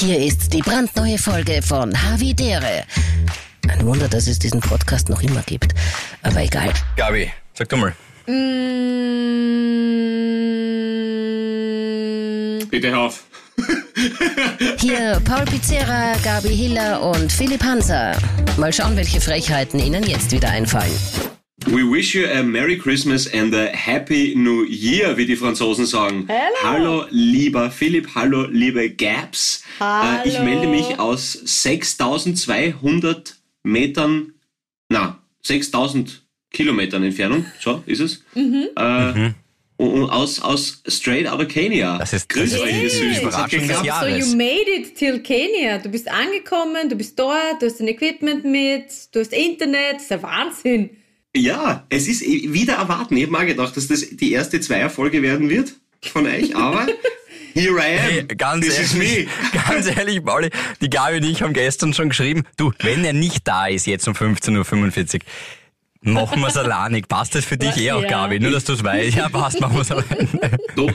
Hier ist die brandneue Folge von Havidere. Ein Wunder, dass es diesen Podcast noch immer gibt. Aber egal. Gabi, sag du mal. Bitte hör auf. Hier Paul Pizzera, Gabi Hiller und Philipp Hanser. Mal schauen, welche Frechheiten Ihnen jetzt wieder einfallen. We wish you a Merry Christmas and a Happy New Year, wie die Franzosen sagen. Hallo. lieber Philipp, hallo, liebe. Hallo. Äh, ich melde mich aus 6200 Metern, na, 6000 Kilometern Entfernung, so ist es. Mhm. Äh, und aus, aus Straight Outta Kenya. Das ist- Grüß das euch, ihr ist die Überraschung des. Jahres. So, you made it till Kenia. Du bist angekommen, du bist dort, du hast dein Equipment mit, du hast Internet. Das ist ja Wahnsinn. Ja, es ist eh wieder erwarten. Ich habe mal gedacht, dass das die erste Zweierfolge werden wird von euch, aber here I am. Hey, ganz This is ehrlich, me. ganz ehrlich, Pauli, die Gabi und ich haben gestern schon geschrieben, du, wenn er nicht da ist, jetzt um 15.45 Uhr, machen wir es alleinig. Passt das für dich eh auch, Ja. Gabi? Nur, dass du es weißt. Ja, passt, machen wir es alleine. Doch,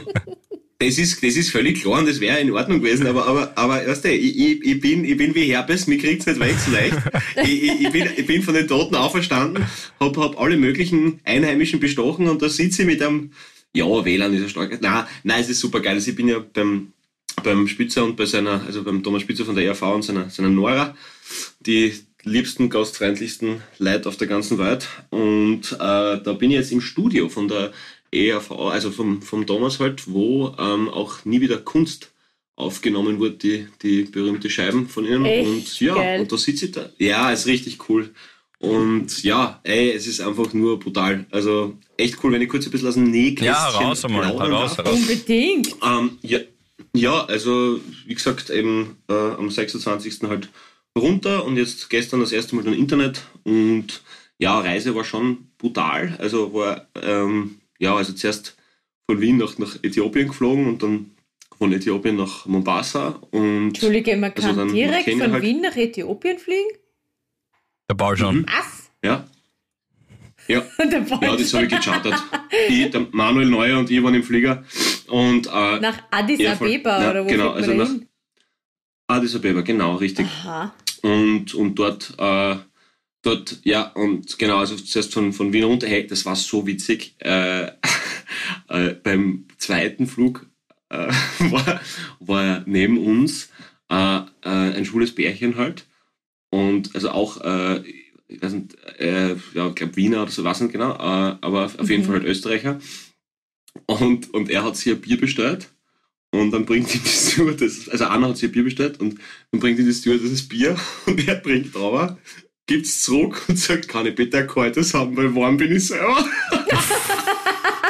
das ist, das ist völlig klar und das wäre in Ordnung gewesen, aber, aber, aber weißt du, ich, ich, ich, bin, ich bin wie Herpes, mir kriegt's nicht weg so leicht. Ich, ich, ich, bin, ich bin von den Toten auferstanden, hab, hab alle möglichen Einheimischen bestochen und da sitze ich mit einem, ja, WLAN ist ja stark. Nein, nein, es ist super geil. Also ich bin ja beim, beim Spitzer und bei seiner, also beim Thomas Spitzer von der ERV und seiner, seiner Nora, die liebsten, gastfreundlichsten Leute auf der ganzen Welt. Und äh, da bin ich jetzt im Studio von der ERV, also vom, vom Thomas halt, wo ähm, auch nie wieder Kunst aufgenommen wurde, die, die berühmte Scheiben von ihnen. Echt und ja, geil. und da sitze ich da. Ja, ist richtig cool. Und ja, ey, es ist einfach nur brutal. Also echt cool, wenn ich kurz ein bisschen aus dem Nähkästchen Ja, heraus einmal, heraus, darf. heraus. Unbedingt. Ähm, ja, ja, also wie gesagt, eben äh, am 26. halt runter und jetzt gestern das erste Mal dann Internet und ja, Reise war schon brutal. Also war, ähm, ja, also zuerst von Wien nach, nach Äthiopien geflogen und dann von Äthiopien nach Mombasa und Entschuldige, man Also kann dann direkt Kenia von halt- Wien nach Äthiopien fliegen? Der Paul schon. Mhm. Was? ja. Ja, ja, das habe ich gechartert. ich, der Manuel Neuer und ich waren im Flieger und äh, Nach Addis Ja, voll. Abeba Ja, oder wo genau, also man da nach- hin? Addis Abeba, genau, richtig. Aha. und, und dort, äh, dort, ja, und genau, also zuerst von, von Wien runter, hey, das war so witzig. Äh, äh, beim zweiten Flug äh, war, war neben uns äh, äh, ein schwules Bärchen halt. Und also auch, äh, ich weiß nicht, ja, ich glaube Wiener oder so, weiß nicht genau, aber auf jeden Mhm. Fall halt Österreicher. Und, und er hat sich ein Bier bestellt. Und dann bringt ihm die Stewardess, also Anna hat sich ein Bier bestellt und dann bringt ihm die Stewardess das Bier und er trinkt aber, gibt's zurück und sagt, kann ich bitte ein kaltes haben, weil warm bin ich selber.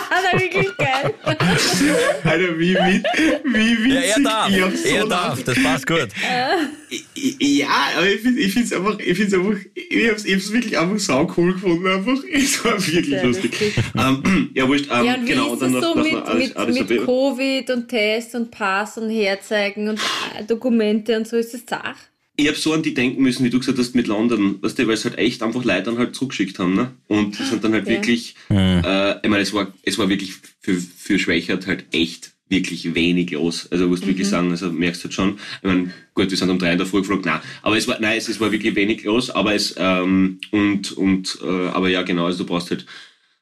Das ist wirklich geil. Alter, wie, wie, wie Ja, witzig. er darf. Ich so er darf. Das passt gut. Ja, aber ich finde es einfach, ich finde es einfach, ich hab's, ich hab's wirklich einfach sau cool gefunden, einfach. Es war wirklich Sehr lustig. lustig. Ähm, ja, wurscht, ähm, Ja, und wie genau, ist und dann es nach, so nach, mit, Addis, mit, Addis mit Abeba. Covid und Test und Pass und Herzeigen und äh, Dokumente und so ist das Sach? Ich hab so an die denken müssen, wie du gesagt hast, mit London, weißt du, weil es halt echt einfach Leute dann halt zurückgeschickt haben, ne? Und die sind dann halt Ja. wirklich, äh, ich meine, es war, es war wirklich für, für Schwächert halt echt wirklich wenig los. Also musst du wirklich sagen, also merkst halt schon, ich meine, gut, wir sind um drei in der Früh geflogen, nein, aber es war, nein, es, es war wirklich wenig los, aber es, ähm, und, und, äh, aber ja, genau, also du brauchst halt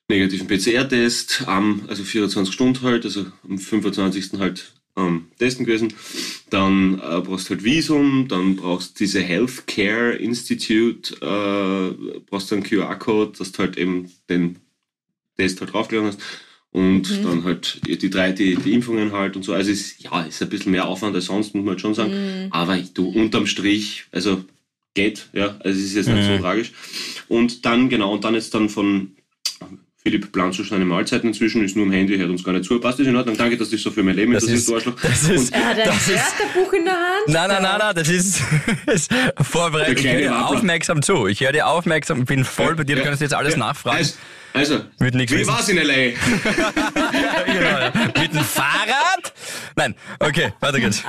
negativen PCR-Test, am, also 24 Stunden halt, also am 25. halt ähm, testen gewesen. Dann äh, brauchst du halt Visum, dann brauchst du diese Healthcare Institute, äh, brauchst du einen QR-Code, dass du halt eben den Test halt draufgeladen hast. Und Mhm. dann halt die drei, die, die Impfungen halt und so. Also es ist, ja, ist ein bisschen mehr Aufwand als sonst, muss man halt schon sagen. Mhm. Aber du, unterm Strich, also geht, ja, also es ist jetzt nicht Mhm. so tragisch. Und dann, genau, und dann jetzt dann von Philipp planst du schon eine Mahlzeit inzwischen, ist nur am Handy, hört uns gar nicht zu. Passt das in Ordnung? Danke, dass du dich so für mein Leben Das ist, du Arschloch. das ist, Er hat ein das ist, Wörterbuch in der Hand. nein, nein, nein, nein, das ist, das ist vorbereitet. Ich höre dir aufmerksam zu. Ich höre dir aufmerksam, ich bin voll bei dir, du Ja, kannst jetzt alles ja. nachfragen. Also, also Wird nichts wie wissen. war's in L.A.? Genau. Mit dem Fahrrad? Nein, okay, weiter geht's.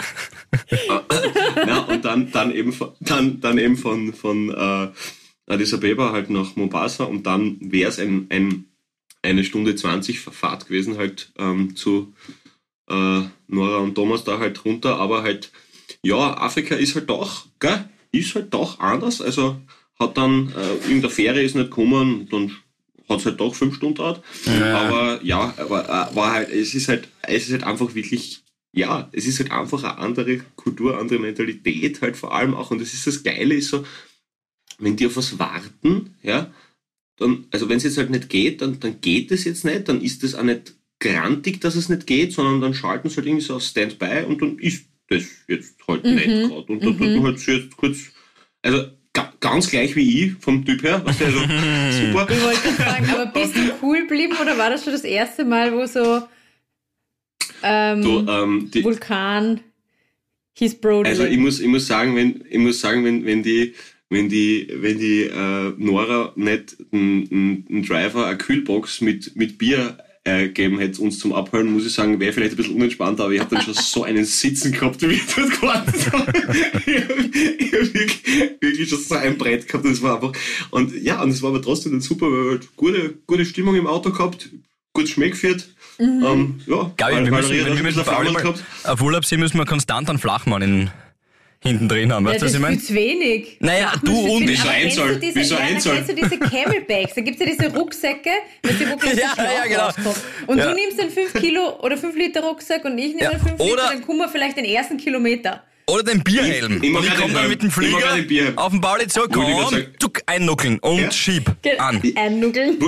ja, und dann, dann eben, von- dann, dann eben von, von äh, Addis Abeba halt nach Mombasa und dann wäre es ein, ein, eine Stunde 20 Fahrt gewesen halt ähm, zu äh, Nora und Thomas da halt runter, aber halt ja, Afrika ist halt doch, gell, ist halt doch anders. Also hat dann, äh, in der Fähre ist nicht gekommen, dann hat es halt doch fünf Stunden dauert. Ja. Aber ja, aber, äh, war halt, es ist halt, es ist halt einfach wirklich, ja, es ist halt einfach eine andere Kultur, andere Mentalität halt vor allem auch. Und das ist das Geile, ist so, wenn die auf was warten, ja, dann, also wenn es jetzt halt nicht geht, dann, dann geht es jetzt nicht, dann ist es auch nicht grantig, dass es nicht geht, sondern dann schalten sie halt irgendwie so auf Standby und dann ist das jetzt halt mhm. nicht gerade. Und dann mhm. tut man halt so jetzt kurz, also ganz gleich wie ich vom Typ her. Weißt du, also, super. Ich wollte sagen, aber bist du cool geblieben oder war das schon das erste Mal, wo so ähm, du, ähm, die, Vulkan hieß Brody? Also ich muss, ich muss sagen, wenn, ich muss sagen, wenn, wenn die wenn die, wenn die äh, Nora nicht einen Driver, eine Kühlbox mit, mit Bier äh, gegeben hätte, uns zum Abholen, muss ich sagen, wäre vielleicht ein bisschen unentspannt, aber ich habe dann schon so einen Sitzen gehabt, wie ich dort gewartet habe. ich habe hab wirklich, wirklich schon so ein Brett gehabt, das war einfach, und ja, und es war aber trotzdem dann super, weil wir halt gute, gute Stimmung im Auto gehabt, gut Schmeck geführt. Mhm. Ähm, ja, Gabi, wir müssen, wir müssen auf Urlaub sind, müssen wir konstant einen Flachmann in hinten drin haben. Weißt du, was ich meine? Das ist zu wenig. Naja, du und Wieso Einzahl? Wieso Einzahl? Kennst du diese Camelbags? Da gibt es ja diese Rucksäcke, weißt du, wo ja, ja, genau. Und ja. du nimmst einen 5 Kilo oder 5 Liter Rucksack und ich nehme ja. einen 5 Liter, dann kommen wir vielleicht den ersten Kilometer. Oder den Bierhelm. Ich, ich und ich komme dann mit dem Flieger auf den Bauli zurück, komm, tuck, einnuckeln und ja? schieb an. Einnuckeln.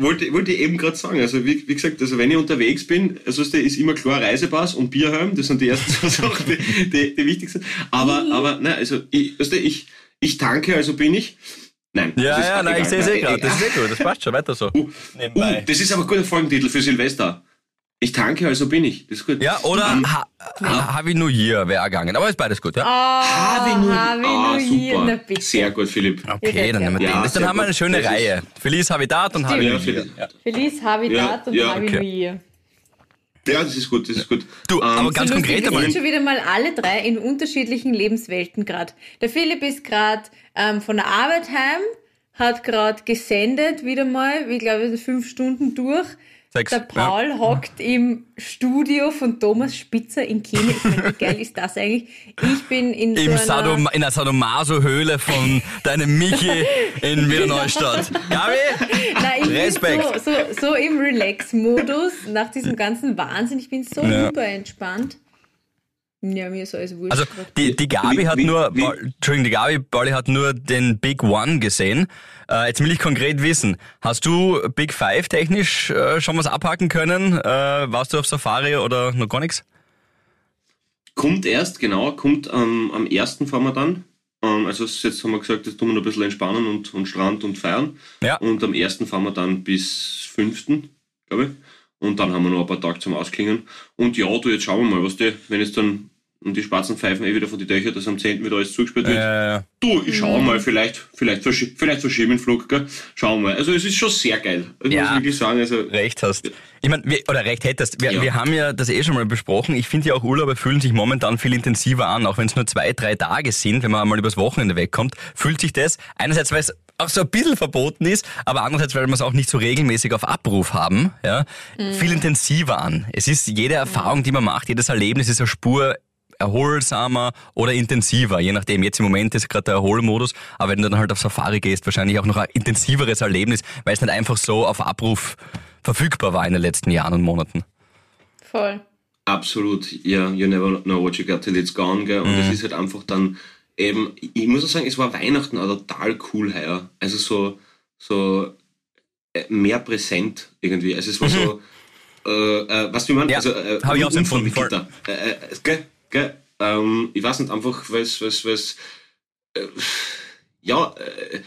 Wollte, wollte ich eben gerade sagen, also wie, wie, gesagt, also wenn ich unterwegs bin, also ist immer klar Reisepass und Bierhelm, das sind die ersten zwei Sachen, die, die, die wichtigsten. Aber, mhm. aber nein, also ich, weißt du, ich, ich tanke, also bin ich. Nein. Ja, ja, nein, ich sehe es eh gerade. Das ist eh gut, das passt schon, weiter so. Uh, uh, das ist aber ein guter Folgentitel für Silvester. Ich tanke, also bin ich. Das ist gut. Ja, oder um, ha, ha, Havi New Year wäre gegangen. Aber ist beides gut, ja? Oh, Havi New, Havi oh, Year. Na, bitte. Sehr gut, Philipp. Okay, dann nehmen wir ja, den. Dann haben wir eine schöne Reihe. Feliz Habitat und Havi New Year. Ja. Feliz Habitat und Havi okay. New Year. Ja, das ist gut, das ist gut. Du, aber ganz so konkret einmal. Wir sind schon wieder mal alle drei in unterschiedlichen Lebenswelten gerade. Der Philipp ist gerade ähm, von der Arbeit heim, hat gerade gesendet, wieder mal, wie glaube ich, fünf Stunden durch. Sechs. Der Paul ja. hockt im Studio von Thomas Spitzer in Kenia. Ich meine, wie geil ist das eigentlich? Ich bin in Im so Sadom in der Sadomaso-Höhle von deinem Michi in Wiener Neustadt. Gabi? Nein, ich Respekt. Bin so, so, so im Relax-Modus nach diesem ganzen Wahnsinn. Ich bin so ja. super entspannt. Ja, mir ist alles wurscht. Also die, die Gabi hat nur, Entschuldigung, die Gabi Pauli hat nur den Big One gesehen. Äh, jetzt will ich konkret wissen, hast du Big Five technisch äh, schon was abhaken können? Äh, warst du auf Safari oder noch gar nichts? Kommt erst, genau, kommt ähm, am ersten fahren wir dann. Ähm, also jetzt haben wir gesagt, jetzt tun wir noch ein bisschen entspannen und, und Strand und feiern. Ja. Und am ersten fahren wir dann bis fünften, glaube ich. Und dann haben wir noch ein paar Tage zum Ausklingen. Und ja, du, jetzt schauen wir mal, was die, wenn es dann und die Spatzen pfeifen eh wieder von die Dächer, dass am 10. wieder alles zugespielt wird. Äh, du, ich schau mhm. mal, vielleicht, vielleicht, verschi vielleicht verschieben den Flug, gell? Schauen wir mal. Also es ist schon sehr geil. Ich ja, muss wirklich sagen, also. Recht hast. Ich meine, oder recht hättest. Wir, ja. wir haben ja das eh schon mal besprochen. Ich finde ja auch Urlaube fühlen sich momentan viel intensiver an, auch wenn es nur zwei, drei Tage sind, wenn man mal übers Wochenende wegkommt, fühlt sich das einerseits, weil es auch so ein bisschen verboten ist, aber andererseits, weil wir es auch nicht so regelmäßig auf Abruf haben, ja, mhm. viel intensiver an. Es ist jede Erfahrung, die man macht, jedes Erlebnis ist eine Spur erholsamer oder intensiver, je nachdem. Jetzt im Moment ist gerade der Erholmodus, aber wenn du dann halt auf Safari gehst, wahrscheinlich auch noch ein intensiveres Erlebnis, weil es nicht einfach so auf Abruf verfügbar war in den letzten Jahren und Monaten. Voll. Absolut, ja, yeah, you never know what you got till it's gone, gell? Und es mhm. ist halt einfach dann eben, ich muss auch sagen, es war Weihnachten auch total cool heuer. Also so, so äh, mehr präsent irgendwie. Also es war so, mhm. äh, äh, was du meinst? Ja, also, äh, habe ich auch empfunden. Äh, äh, gell? Gell? Ähm, ich weiß nicht, einfach, weil es, äh, ja, äh,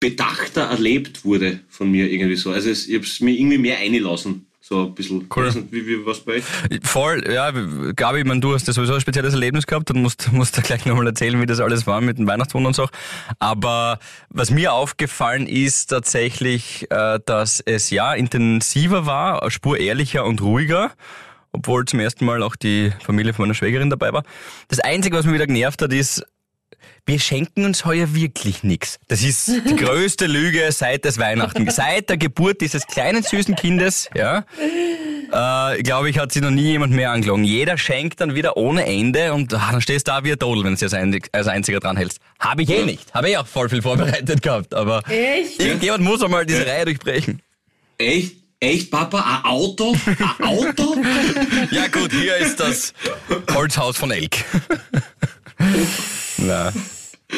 bedachter erlebt wurde von mir irgendwie so. Also es, ich habe es mir irgendwie mehr einlassen. So ein bisschen. Cool. Wie, wie was bei euch? Voll, ja, Gabi, ich meine, du hast ja sowieso ein spezielles Erlebnis gehabt und musst, musst da gleich nochmal erzählen, wie das alles war mit dem Weihnachtswunder und so. Aber was mir aufgefallen ist tatsächlich, äh, dass es ja intensiver war, spur ehrlicher und ruhiger obwohl zum ersten Mal auch die Familie von meiner Schwägerin dabei war. Das Einzige, was mich wieder genervt hat, ist, wir schenken uns heuer wirklich nichts. Das ist die größte Lüge seit des Weihnachten. Seit der Geburt dieses kleinen süßen Kindes, ja, äh, glaube ich, hat sich noch nie jemand mehr angelogen. Jeder schenkt dann wieder ohne Ende und ach, dann stehst du da wie ein Todel, wenn du dich als, als einziger dran hältst. Habe ich eh nicht. Habe ich auch voll viel vorbereitet gehabt, aber Echt? irgendjemand muss einmal diese Reihe durchbrechen. Echt? Echt, Papa? Ein Auto? Ein Auto? Ja gut, hier ist das Holzhaus von Elk. Na.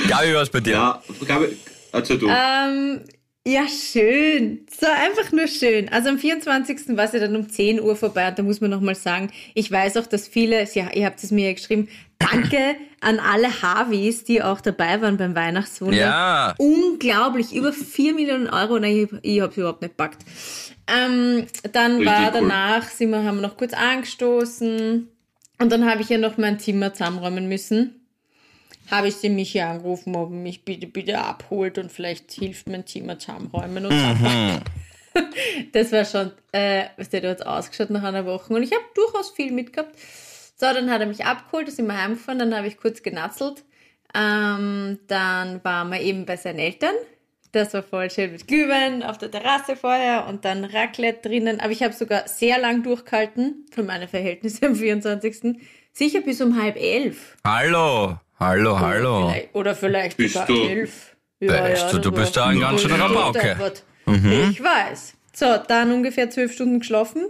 Gabi, was bei dir? ja, Gabi, erzähl du. Ähm, ja, schön. So einfach nur schön. Also am 24. war es ja dann um 10 Uhr vorbei und da muss man nochmal sagen, ich weiß auch, dass viele, ja, ihr habt es mir ja geschrieben, danke an alle Harveys, die auch dabei waren beim Weihnachtswunder. Ja. Unglaublich, über 4 Millionen Euro. Nein, ich, ich habe es überhaupt nicht gepackt. Ähm, dann Richtig war cool. danach, sind wir, haben wir noch kurz angestoßen und dann habe ich ja noch mein Zimmer zusammenräumen müssen habe ich den Michi angerufen, ob er mich bitte, bitte abholt und vielleicht hilft mein Zimmer zusammenräumen und Mhm. Das war schon, äh, der hat ausgeschaut nach einer Woche und ich habe durchaus viel mitgehabt. So, dann hat er mich abgeholt, sind wir heimgefahren, dann habe ich kurz genatzelt. Ähm, dann waren wir eben bei seinen Eltern. Das war voll schön mit Glühwein auf der Terrasse vorher und dann Raclette drinnen. Aber ich habe sogar sehr lang durchgehalten, für meine Verhältnisse am 24. Sicher bis um halb elf. Hallo, hallo, hallo. Vielleicht, oder vielleicht Bist sogar du- elf. Bist du- das du bist da ein ganz schöner Ja, Rabauke. deppert. Mhm. Ich weiß. So, dann ungefähr zwölf Stunden geschlafen,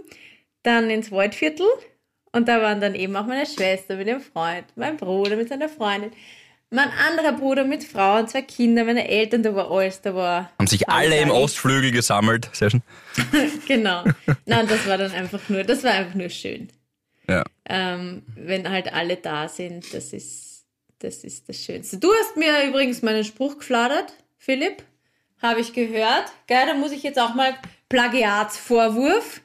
dann ins Waldviertel und da waren dann eben auch meine Schwester mit ihrem Freund, mein Bruder mit seiner Freundin, mein anderer Bruder mit Frau und zwei Kinder, meine Eltern, da war alles, da war... Haben sich alle im. Ostflügel gesammelt. Sehr schön. Genau. Nein, das war dann einfach nur, das war einfach nur schön. Ja. ähm, wenn halt alle da sind, das ist, das ist das Schönste. Du hast mir übrigens meinen Spruch gefladert, Philipp, habe ich gehört. Geil, da muss ich jetzt auch mal Plagiatsvorwurf.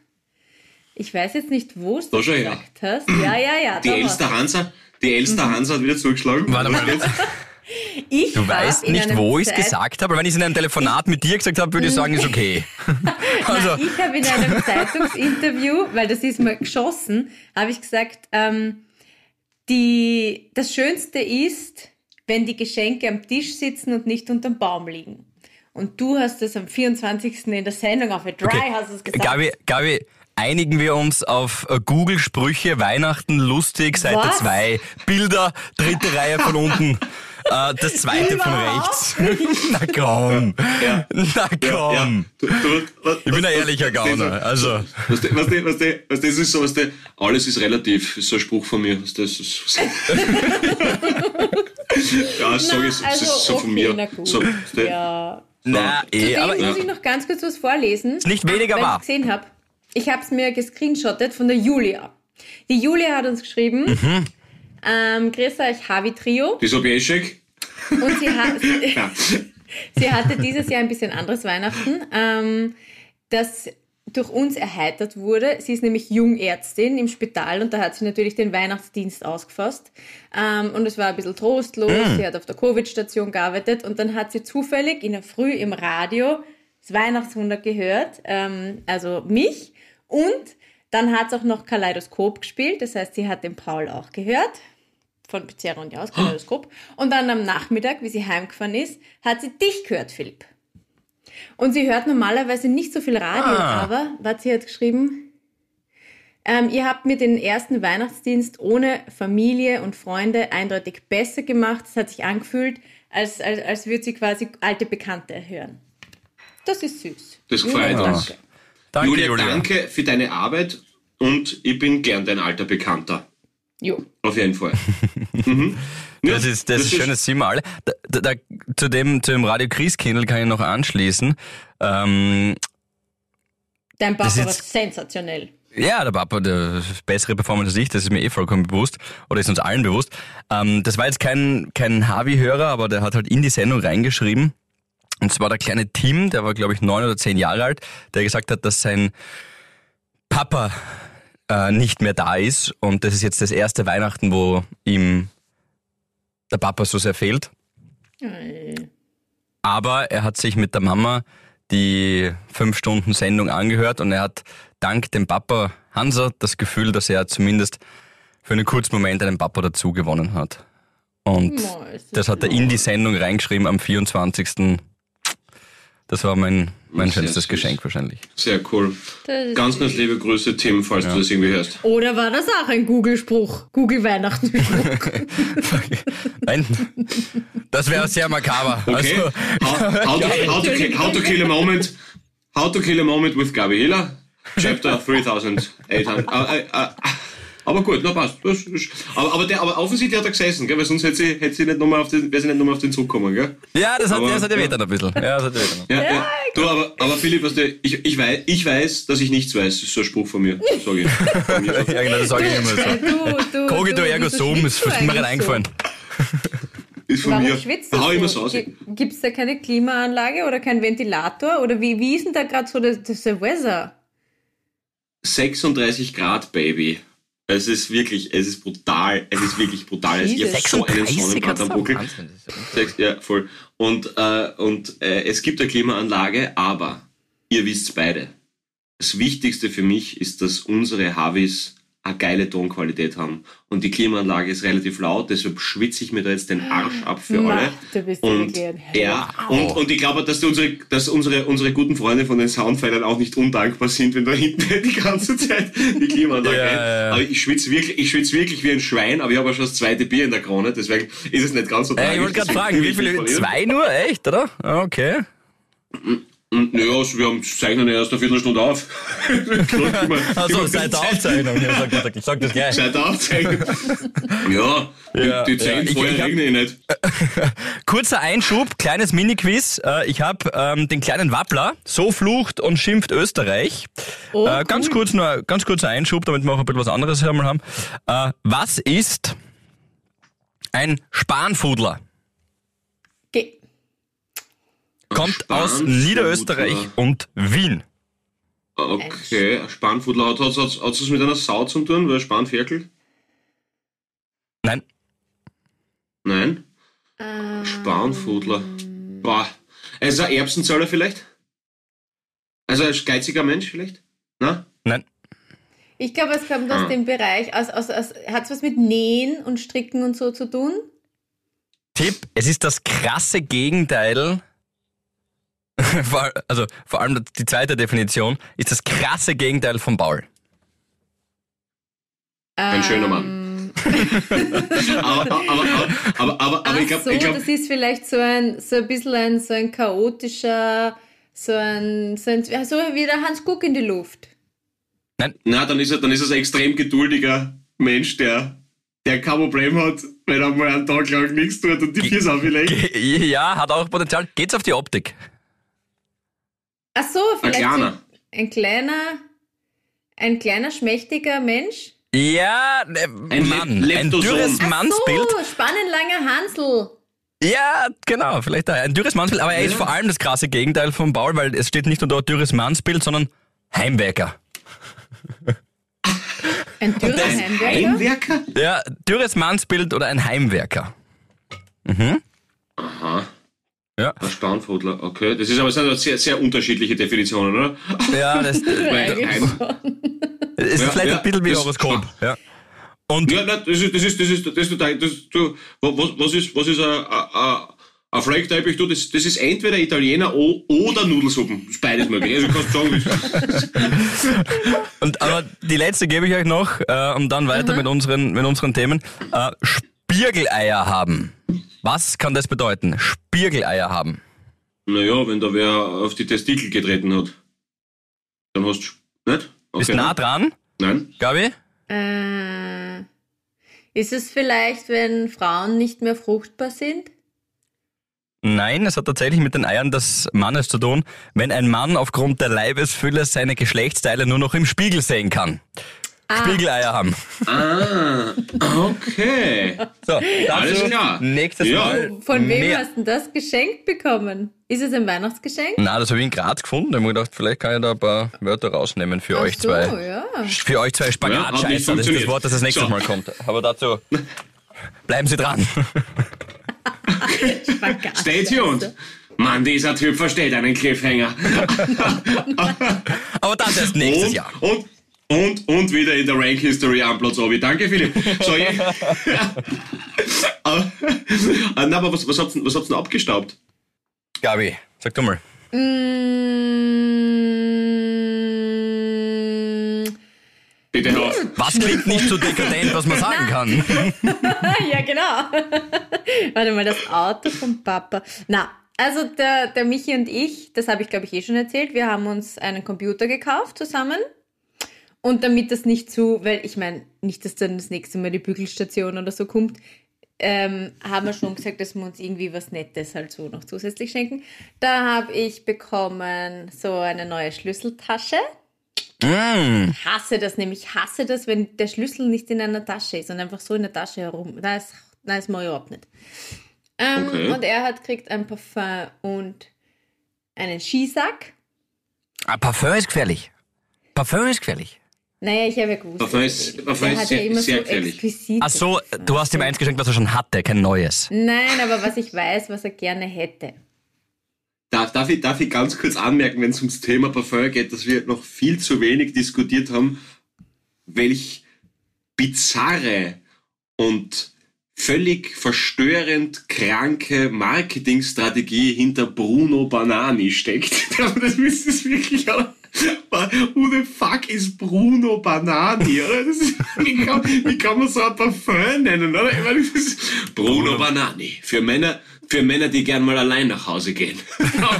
Ich weiß jetzt nicht, wo es du her. gesagt hast. Ja, ja, ja. Die Elster. Hansa, die Elster Mhm. Hansa hat wieder zugeschlagen. Warte mal. Ich Du weißt nicht, wo ich es gesagt habe. Wenn ich es in einem Telefonat mit dir gesagt habe, würde ich sagen, ist okay. Also, Nein, ich habe in einem Zeitungsinterview, weil das ist mal geschossen, habe ich gesagt, ähm, die, das Schönste ist, wenn die Geschenke am Tisch sitzen und nicht unterm Baum liegen. Und du hast es am 24. in der Sendung auf A Dry okay. hast es gesagt. Gabi, Gabi, einigen wir uns auf äh, Google-Sprüche, Weihnachten, lustig, Seite Was? 2, Bilder, dritte Reihe von unten, äh, das zweite von rechts. Na komm, Ja. na komm. Du, du, was, Ich bin ein was- ehrlicher was- Gauner, also. Was, was, was, was, was, das ist so, was der, alles ist relativ, ist so ein Spruch von mir. Was das ist, ja, das sage ich, das ist so von mir. na gut. So, was der, ja. Na, eh, Zudem aber muss ich noch ganz kurz was vorlesen. nicht weniger wahr. ich gesehen habe. Ich habe es mir gescreenshottet von der Julia. Die Julia hat uns geschrieben, Mhm. ähm, grüß euch, Havi Trio. Die Sobieschek? Und sie, hat, sie hatte dieses Jahr ein bisschen anderes Weihnachten, ähm, das durch uns erheitert wurde. Sie ist nämlich Jungärztin im Spital und da hat sie natürlich den Weihnachtsdienst ausgefasst. Ähm, und es war ein bisschen trostlos. Sie hat auf der Covid-Station gearbeitet und dann hat sie zufällig in der Früh im Radio das Weihnachtswunder gehört, ähm, also mich. Und dann hat es auch noch Kaleidoskop gespielt, das heißt, sie hat den Paul auch gehört von Pizzeria und Jaus, Kaleidoskop. Und dann am Nachmittag, wie sie heimgefahren ist, hat sie dich gehört, Philipp. Und sie hört normalerweise nicht so viel Radio, Ah. aber, was sie hat geschrieben, ähm, ihr habt mir den ersten Weihnachtsdienst ohne Familie und Freunde eindeutig besser gemacht. Es hat sich angefühlt, als, als, als würde sie quasi alte Bekannte hören. Das ist süß. Das gefällt Julia, uns. danke. Danke, Julia, Julia. danke für deine Arbeit und ich bin gern dein alter Bekannter. Jo. Auf jeden Fall. mhm. Ja, Das ist, das ist schönes sind wir alle. Da, da, da, zu, dem, zu dem Radio Christkindl kann ich noch anschließen. Ähm, Dein Das Papa ist war sensationell. ja, der Papa, der bessere Performance als ich, das ist mir eh vollkommen bewusst. Oder ist uns allen bewusst. Ähm, das war jetzt kein, kein Harvey-Hörer, aber der hat halt in die Sendung reingeschrieben. Und zwar der kleine Tim, der war glaube ich neun oder zehn Jahre alt, der gesagt hat, dass sein Papa äh, nicht mehr da ist. Und das ist jetzt das erste Weihnachten, wo ihm der Papa so sehr fehlt. Aber er hat sich mit der Mama die fünf Stunden Sendung angehört und er hat dank dem Papa Hansa das Gefühl, dass er zumindest für einen kurzen Moment einen Papa dazu gewonnen hat. Und das hat er in die Sendung reingeschrieben am 24. Das war mein, mein schönstes süß. Geschenk wahrscheinlich. Sehr cool. Ganz, ganz liebe Grüße, Tim, falls ja. du das irgendwie hörst. Oder war das auch ein Google-Spruch? Google-Weihnachtsspruch? Nein, das wäre sehr makaber. Okay. Also, how, how, to, how, to, how, to, kill a moment. How to kill a moment with Gabi Hiller. Chapter 3800. Uh, uh, uh, aber gut, na passt. Das, das, aber, aber, der, aber offensichtlich hat er gesessen, gell? weil sonst hätte sie, hätte sie nicht nochmal auf den, wäre sie nicht nochmal auf den Zug gekommen. Gell? Ja, das hat, aber, das hat ja wehtan ein bisschen. Ja, das hat ja, ja, ja. Du, aber, aber Philipp, weißt du, ich, ich, weiß, ich weiß, dass ich nichts weiß. Das ist so ein Spruch von mir. Sag ich. ja, genau, das sage ich immer so. Cogito ergo sum, ist mir gerade eingefallen. Ist von Warum mir. Schwitzt Hau immer so aus. Gibt es da keine Klimaanlage oder keinen Ventilator? Oder wie, wie ist denn da gerade so das, das Weather? 36 Grad, Baby. Es ist wirklich, es ist brutal, es ist wirklich brutal. Ich habe so einen Sonnenbrand am Buckel. Ja, voll. Und, äh, und äh, es gibt eine Klimaanlage, aber ihr wisst beide, das Wichtigste für mich ist, dass unsere Havis eine geile Tonqualität haben. Und die Klimaanlage ist relativ laut, deshalb schwitze ich mir da jetzt den Arsch ab für Na, alle. Du bist und, ja, und, und ich glaube, dass, unsere, dass unsere, unsere guten Freunde von den Soundfeilern auch nicht undankbar sind, wenn da hinten die ganze Zeit die Klimaanlage ja, ja, ja. Aber ich schwitze wirklich, ich schwitze wirklich wie ein Schwein, aber ich habe auch schon das zweite Bier in der Krone, deswegen ist es nicht ganz so tragisch. Äh, ich wollte gerade fragen, wie viele? Zwei nur? Echt, oder? Okay. Naja, also wir haben zeichnen erst eine Viertelstunde auf. also seit der Aufzeichnung, ja, sag, ich sag das gleich. Seit der Aufzeichnung. Ja, ja die, die zehn ja, vorher regne ich nicht. Kurzer Einschub, kleines Mini-Quiz. Äh, ich habe ähm, den kleinen Wappler, so flucht und schimpft Österreich. Oh, äh, ganz cool. kurz nur, ganz kurzer Einschub, damit wir auch ein bisschen was anderes einmal haben. Äh, was ist ein Spanfudler? Kommt aus Niederösterreich und Wien. Okay, Spanfudler. Hat es hat, hat, mit einer Sau zu tun, weil Spanferkel? Nein. Nein? Ähm. Spanfudler. Boah. Also ein Erbsenzahler vielleicht? Also ein geiziger Mensch vielleicht? Na? Nein. Ich glaube, es kommt aus ah. dem Bereich, aus, aus, aus, hat es was mit Nähen und Stricken und so zu tun? Tipp, es ist das krasse Gegenteil also vor allem die zweite Definition ist das krasse Gegenteil von Baul. Ein schöner Mann. aber, aber, aber, aber, aber, aber ich glaube, so, glaub, das ist vielleicht so ein, so ein bisschen ein, so ein chaotischer, so ein, so, ein, so wie der Hans Guck in die Luft. Nein. Na, dann ist er, dann ist er ein extrem geduldiger Mensch, der, der kein Problem hat, wenn er mal einen Tag lang nichts tut und die Füße vielleicht. Ja, hat auch Potenzial. Geht's auf die Optik? Ach so, vielleicht ein kleiner. ein kleiner, ein kleiner schmächtiger Mensch. Ja, ne, ein Mann, Le ein dürres Mannsbild. Ach so, spannenlanger Hansel. Ja, genau, vielleicht ein dürres Mannsbild, aber er ja. ist vor allem das krasse Gegenteil von Paul, weil es steht nicht nur dort dürres Mannsbild, sondern Heimwerker. Ein dürrer Heimwerker? Heimwerker? Ja, dürres Mannsbild oder ein Heimwerker. Mhm. Aha. Ja. Ein Spanfudler, okay. Das ist aber sehr, sehr unterschiedliche Definitionen, oder? Ja, das, ist ja, vielleicht ja, ein bisschen wie Horoskop. Ja. Und ja, nein, das ist, das ist, das ist, das ist, das ist, du, was, was ist, was ist ein, ein, ein Fleckteppich, du, das, das ist entweder Italiener oder Nudelsuppen. Das ist beides möglich. Also kannst du sagen, Und, aber die letzte gebe ich euch noch, äh, und dann weiter mhm. mit unseren, mit unseren Themen. Äh, Spiegeleier haben. Was kann das bedeuten? Spiegeleier haben. Naja, wenn da wer auf die Testikel getreten hat, dann hast du nicht? Okay. Bist nah dran? Nein. Gabi? Äh, ist es vielleicht, wenn Frauen nicht mehr fruchtbar sind? Nein, es hat tatsächlich mit den Eiern des Mannes zu tun, wenn ein Mann aufgrund der Leibesfülle seine Geschlechtsteile nur noch im Spiegel sehen kann ah. Spiegeleier haben. Ah, okay. So, Alles klar. Nächstes ja. Mal. Von wem mehr. hast du das geschenkt bekommen? Ist es ein Weihnachtsgeschenk? Na, das habe ich in Graz gefunden. Da habe ich gedacht, vielleicht kann ich da ein paar Wörter rausnehmen für Ach euch so, zwei. Ja. Für euch zwei Spagatscheißer. Ja, das ist das Wort, das das nächste so. Mal kommt. Aber dazu bleiben Sie dran. Stay tuned. Mann, dieser Typ versteht einen Cliffhanger. Aber das erst nächstes und, Jahr. Und und, und wieder in der Rank History am Platz obi. Danke, Philipp. So, aber, ah, na, aber was, was habt ihr was habt's denn abgestaubt? Gabi, sag du mal. Mm, Bitte hör auf. Was klingt nicht so dekadent, was man sagen kann? ja, genau. Warte mal, das Auto vom Papa. Na, also der, der Michi und ich, das habe ich glaube ich eh schon erzählt, wir haben uns einen Computer gekauft zusammen. Und damit das nicht zu, weil ich meine, nicht, dass dann das nächste Mal die Bügelstation oder so kommt, ähm, haben wir schon gesagt, dass wir uns irgendwie was Nettes halt so noch zusätzlich schenken. Da habe ich bekommen so eine neue Schlüsseltasche. Mm. Hasse das nämlich, hasse das, wenn der Schlüssel nicht in einer Tasche ist und einfach so in der Tasche herum. Da ist, da ist man überhaupt nicht. Ähm, Okay. Und er hat kriegt ein Parfum und einen Skisack. Ah, Parfum ist gefährlich. Parfum ist gefährlich. Naja, ich habe ja gewusst. Parfum ist- Parfum ist hat sehr- ja immer sehr so exquisit. Ach so, du hast ihm eins geschenkt, was er schon hatte, kein neues. Nein, aber was ich weiß, was er gerne hätte. Darf, darf, ich, darf ich ganz kurz anmerken, wenn es ums Thema Parfum geht, dass wir noch viel zu wenig diskutiert haben, welch bizarre und völlig verstörend kranke Marketingstrategie hinter Bruno Banani steckt. Aber das müsste es wirklich auch. Who the fuck ist Bruno Banani, oder? Ist, wie, kann, wie kann man so ein Parfum nennen, oder? Ich meine, das ist Bruno Banani. Für Männer, für Männer, die gern mal allein nach Hause gehen. Ja,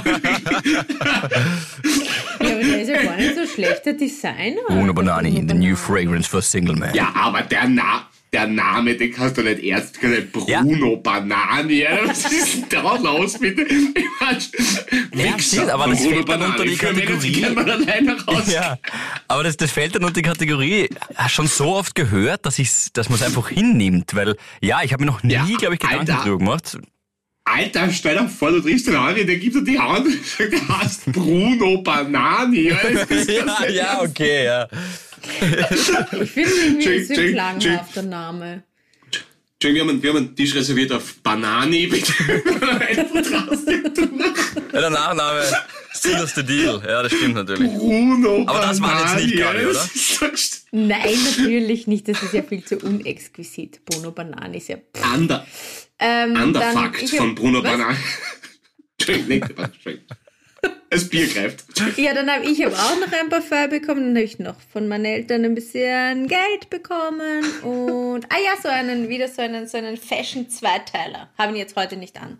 aber der ist ja gar nicht so schlecht, der Designer. Bruno Banani, Bruno the new fragrance for single man. Ja, aber der, Na der Name, den kannst du nicht erst kennen. Bruno Banani. Ja, was ist denn da los, bitte? Ja, stimmt, aber das fällt dann unter die Kategorie- Ja, aber das, das fällt dann unter die Kategorie, äh, schon so oft gehört, dass, ich's, dass man es einfach hinnimmt, weil, ja, ich habe mir noch nie, Ja, glaube ich, Gedanken drüber gemacht. Alter, stell dir vor, du triffst den Henri, der gibt dir die Hand und sagt, du hast Bruno Banani. Ja, ja, okay, ja. Ich finde irgendwie Check, so check, klanghaft der Name. Entschuldigung, wir haben, wir haben einen Tisch reserviert auf Banani, bitte. Ja der Nachname, still as the deal. Ja, das stimmt natürlich. Bruno Aber das war jetzt nicht Gabi, oder? Nein, natürlich nicht. Das ist ja viel zu unexquisit. Bruno Banani ist ja. Under, Ähm, ich hab- von Bruno was? Banani. Entschuldigung, Das Bier greift. Ja, dann habe ich hab auch noch ein Parfum bekommen. Dann habe ich noch von meinen Eltern ein bisschen Geld bekommen. Und, ah ja, so einen, wieder so einen, so einen Fashion-Zweiteiler. Haben jetzt heute nicht an.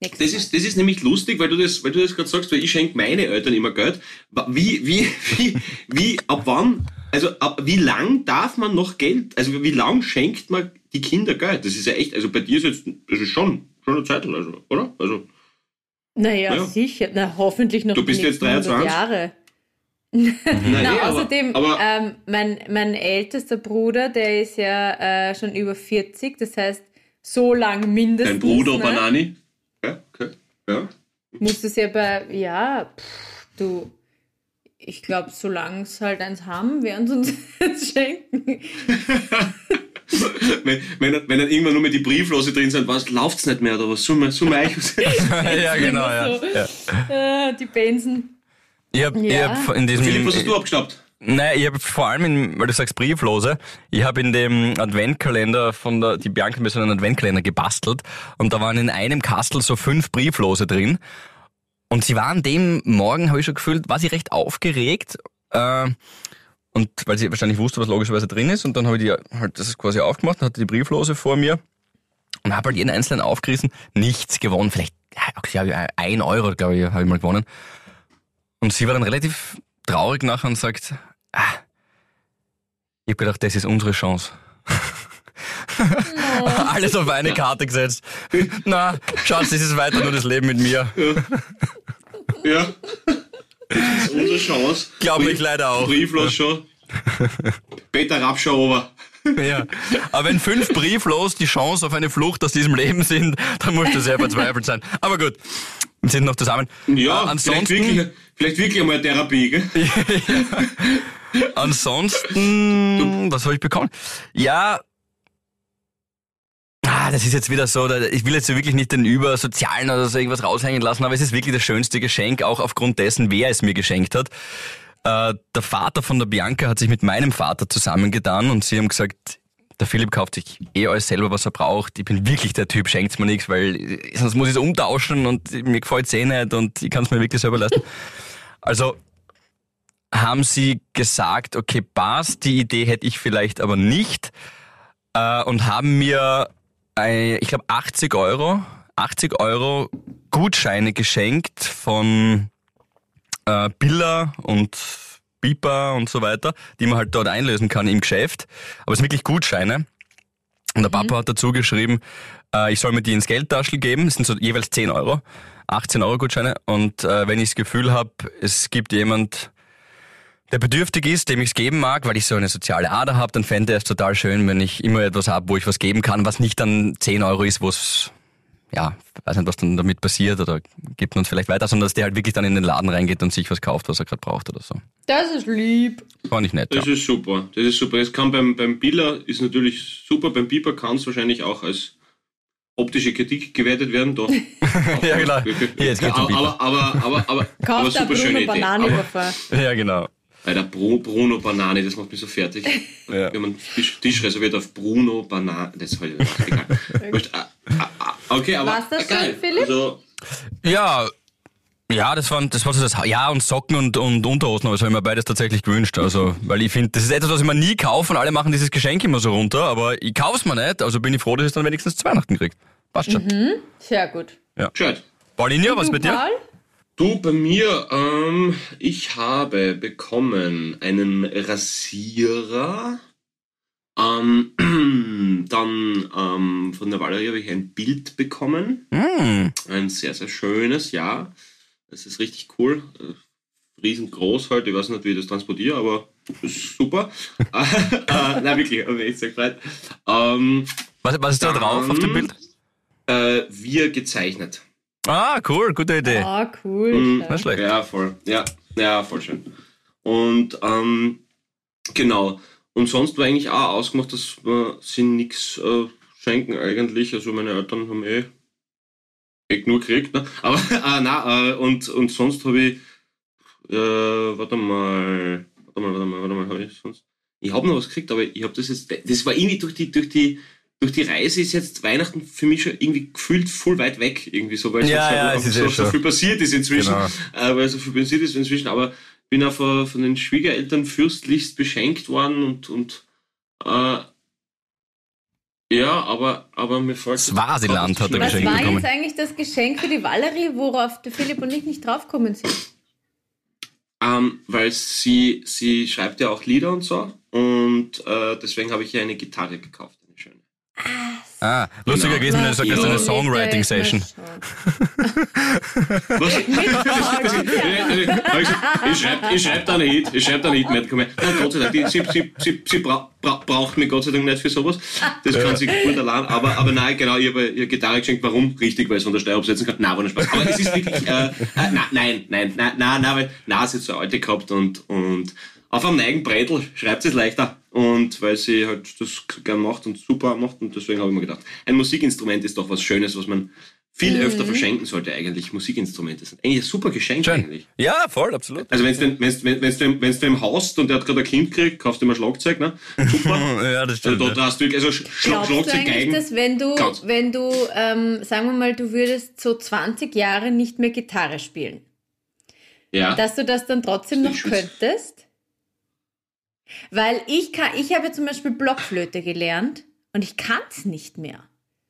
Das ist, das ist nämlich lustig, weil du das, weil du das gerade sagst, weil ich schenke meine Eltern immer Geld. Wie, wie, wie, wie, ab wann, also ab wie lang darf man noch Geld, also wie lang schenkt man die Kinder Geld? Das ist ja echt, also bei dir ist jetzt, das ist schon, schon eine Zeit, also, oder? Also, Naja, Ja. sicher. Na, hoffentlich noch Du bist jetzt nächsten 100 23? Jahre. nein, Na, eh, aber- außerdem, aber, ähm, mein, mein ältester Bruder, der ist ja äh, schon über 40, das heißt, so lang mindestens. dein Bruder ne? Banani? Ja, okay, ja. Musst du es ja bei, ja, pff, du, ich glaube, solange es halt eins haben, werden sie uns jetzt schenken. wenn, wenn, wenn dann irgendwann nur mehr die Brieflose drin sind, was, läuft's nicht mehr oder was? Summe, summe euch. ja, genau, ja. So. ja. Äh, die Benzen. Ich habe Ja. hab in diesem... Philipp, was hast du abgestaubt? Nein, ich habe vor allem, in, weil du sagst Brieflose, ich habe in dem Adventkalender von der, die Bianca mir so einen Adventkalender gebastelt und da waren in einem Kastel so fünf Brieflose drin und sie waren dem Morgen, habe ich schon gefühlt, war sie recht aufgeregt äh, und weil sie wahrscheinlich wusste, was logischerweise drin ist und dann habe ich die halt das quasi aufgemacht und hatte die Brieflose vor mir und habe halt jeden einzelnen aufgerissen, nichts gewonnen, vielleicht ja, ja, ein Euro, glaube ich, habe ich mal gewonnen und sie war dann relativ traurig nachher und sagt, ah, ich hab gedacht, das ist unsere Chance. Alles auf eine Karte gesetzt. Na, Schatz, das ist weiter nur das Leben mit mir. Ja. Das ist unsere Chance. Glaub mich leider auch. Brieflos schon. Peter Rapp schon over. Ja. Aber wenn fünf brieflos die Chance auf eine Flucht aus diesem Leben sind, dann muss das sehr verzweifelt sein. Aber gut, wir sind noch zusammen. Ja, Äh, vielleicht, ansonsten, wirklich, vielleicht wirklich einmal Therapie, gell? ansonsten, was habe ich bekommen? Ja, Ah, das ist jetzt wieder so, ich will jetzt wirklich nicht den Übersozialen oder so irgendwas raushängen lassen, aber es ist wirklich das schönste Geschenk, auch aufgrund dessen, wer es mir geschenkt hat. Äh, der Vater von der Bianca hat sich mit meinem Vater zusammengetan und sie haben gesagt, der Philipp kauft sich eh alles selber, was er braucht. Ich bin wirklich der Typ, schenkt mir nichts, weil sonst muss ich es umtauschen und mir gefällt es eh nicht und ich kann es mir wirklich selber leisten. Also haben sie gesagt, okay, passt, die Idee hätte ich vielleicht aber nicht äh, und haben mir, ich glaube, 80 Euro, 80 Euro Gutscheine geschenkt von äh, Billa und Bipa und so weiter, die man halt dort einlösen kann im Geschäft. Aber es sind wirklich Gutscheine. Und der Papa hat dazu geschrieben, äh, ich soll mir die ins Geldtaschel geben. Es sind so jeweils 10 Euro. 18 Euro Gutscheine. Und äh, wenn ich das Gefühl habe, es gibt jemand, der bedürftig ist, dem ich es geben mag, weil ich so eine soziale Ader habe, dann fände er es total schön, wenn ich immer etwas habe, wo ich was geben kann, was nicht dann 10 Euro ist, wo es ja, weiß nicht, was dann damit passiert oder gibt man uns vielleicht weiter, sondern dass der halt wirklich dann in den Laden reingeht und sich was kauft, was er gerade braucht oder so. Das ist lieb. Fand ich nett. Das ja. ist super. Das ist super. Es kann beim, beim Biller ist natürlich super, beim Biber kann es wahrscheinlich auch als optische Kritik gewertet werden. Doch. ja, genau. Jetzt geht's um aber, aber, aber, aber, aber, Kauf aber super schöne Idee. Banane Aber. Ja, genau. Alter, Bru- Bruno Banane, das macht mich so fertig. Ja. Wenn man Tisch, Tisch reserviert auf Bruno Banane, das ist halt egal. Ah, ah, ah, okay, aber War's das schon, geil. Philipp? Also, Ja, ja, das war, das war so das, ja, und Socken und, und Unterhosen, aber das habe ich mir beides tatsächlich gewünscht. Also, weil ich finde, das ist etwas, was ich mir nie kaufe und alle machen dieses Geschenk immer so runter, aber ich kauf's mir nicht, also bin ich froh, dass ich es dann wenigstens zu Weihnachten kriege. Passt schon. Sehr gut. gescheit. Paulinia, was Du, bei dir? Paul? Du, bei mir, ähm, ich habe bekommen einen Rasierer. Ähm, dann ähm, von der Valerie habe ich ein Bild bekommen. Mm. Ein sehr, sehr schönes, ja. Das ist richtig cool. Äh, Riesengroß halt. Ich weiß nicht, wie ich das transportiere, aber super. äh, nein, wirklich, aber echt sehr gefreut. Ähm, Was, was ist da drauf auf dem Bild? äh, wir gezeichnet. Ah, cool, gute Idee. Ah, cool. Mhm. Nicht schlecht. Ja, voll. Ja, ja, voll schön. Und ähm, genau. Und sonst war eigentlich auch ausgemacht, dass wir sie nichts äh, schenken eigentlich. Also meine Eltern haben eh, eh genug gekriegt. Ne? Aber äh, na, äh, und, und sonst habe ich äh, warte mal, warte mal, warte mal, warte mal, habe ich sonst. Ich habe noch was gekriegt, aber ich habe das jetzt. Das war irgendwie durch die, durch die durch die Reise ist jetzt Weihnachten für mich schon irgendwie gefühlt voll weit weg, irgendwie so, weil Ja, so, ja, so, so, eh so schon. viel passiert ist inzwischen Genau. äh, weil so viel passiert ist inzwischen, aber bin auch von, von den Schwiegereltern fürstlichst beschenkt worden und, und äh, ja, aber, aber mir fällt Swasiland hat er Was geschenkt war bekommen. jetzt eigentlich das Geschenk für die Valerie, worauf der Philipp und ich nicht draufgekommen sind? Ähm, weil sie, sie schreibt ja auch Lieder und so und äh, deswegen habe ich ihr eine Gitarre gekauft. Ah, lustiger Genau. gewesen, wenn du sagst, das ist eine. Songwriting-Session. Was? ich schreibe ich schreib da nicht, ich schreibe da nicht mit. Nein, Gott sei Dank, die, sie, sie, sie, sie bra bra braucht mich Gott sei Dank nicht für sowas. Das kann sie gut allein. Aber, aber nein, genau, ich habe ihr Gitarre geschenkt. Warum? Richtig, weil es von der Steuer absetzen kann. Nein, war nicht Spaß. Aber es ist wirklich, äh, äh, nein, nein, nein, nein, nein, nein, weil, nein, sie hat so eine alte gehabt und, und auf einem neigen Breitel schreibt sie es leichter. Und weil sie halt das gern macht und super macht und deswegen habe ich mir gedacht, ein Musikinstrument ist doch was Schönes, was man viel öfter verschenken sollte eigentlich. Musikinstrumente sind eigentlich ein super Geschenk Schön. eigentlich. Ja, voll, absolut. Also wenn's du wenn's, wenn, wenn's, du- wenn's du im Haus und der hat gerade ein Kind gekriegt, kaufst du ihm ein Schlagzeug, ne? Super. Ja, das Also stimmt. da, ja. da hast du wirklich, also Sch- Glaubst du Schlagzeug, eigentlich, Geigen. dass wenn du, wenn du, ähm, sagen wir mal, du würdest so 20 Jahre nicht mehr Gitarre spielen, Ja. dass du das dann trotzdem noch Ich schwitze. könntest? Weil ich kann, ich habe zum Beispiel Blockflöte gelernt und ich kann es nicht mehr.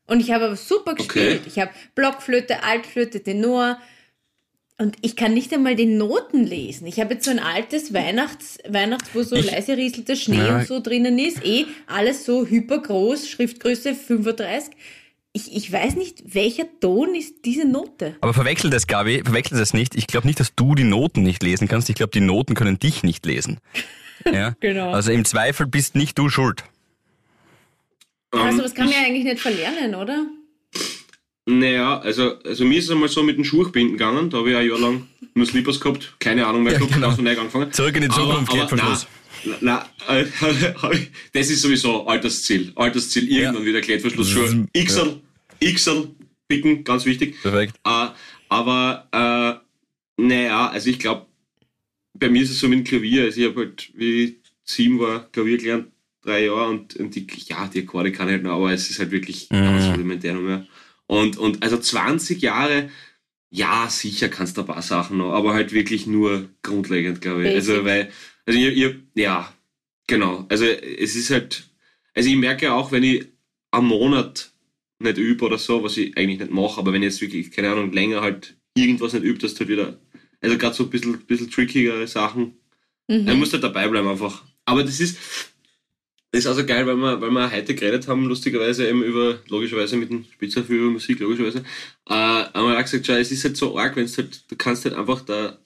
Und ich habe aber super gespielt. Okay. Ich habe Blockflöte, Altflöte, Tenor. Und ich kann nicht einmal die Noten lesen. Ich habe jetzt so ein altes Weihnachts, Weihnachts wo so Ich- leise rieselter Schnee Ja. und so drinnen ist. Eh alles so hypergroß, Schriftgröße 35. Ich, ich weiß nicht, welcher Ton ist diese Note. Aber verwechsel das, Gabi, verwechsel das nicht. Ich glaube nicht, dass du die Noten nicht lesen kannst. Ich glaube, die Noten können dich nicht lesen. Ja? Genau. Also im Zweifel bist nicht du schuld. Also Ähm, das kann man ja eigentlich nicht verlernen, oder? Naja, also, also mir ist es einmal so mit den Schuhbinden gegangen, da habe ich ein Jahr lang nur Slippers gehabt, keine Ahnung mehr Ja, gehabt, genau. ganz von neu angefangen. Zurück in die Zukunft, aber, geht von aber, Schluss. Na, das ist sowieso Altersziel. Altersziel, irgendwann Ja. wieder Klettverschlussschuhe. XL, XL, picken, ganz wichtig. Perfekt. Äh, aber, äh, naja, also ich glaube, bei mir ist es so mit dem Klavier. Also ich habe halt, wie ich sieben war, Klavier gelernt. drei Jahre und, und die, ja, die Akkorde kann ich halt noch, aber es ist halt wirklich mhm. ganz rudimentär noch mehr. Und, und also 20 Jahre, ja, sicher kannst du ein paar Sachen noch, aber halt wirklich nur grundlegend, glaube ich. Also, weil, also ihr, ihr, ja, genau. Also es ist halt, also ich merke auch, wenn ich am Monat nicht übe oder so, was ich eigentlich nicht mache, aber wenn ich jetzt wirklich, keine Ahnung, länger halt irgendwas nicht übt, dass du halt wieder, also gerade so ein bisschen, bisschen trickigere Sachen, mhm. dann musst du halt dabei bleiben einfach. Aber das ist, das ist also geil, weil wir, weil wir heute geredet haben, lustigerweise eben über, logischerweise mit dem Spitzer für Musik, logischerweise, äh, haben wir auch gesagt, schau, es ist halt so arg, wenn du halt, du kannst halt einfach der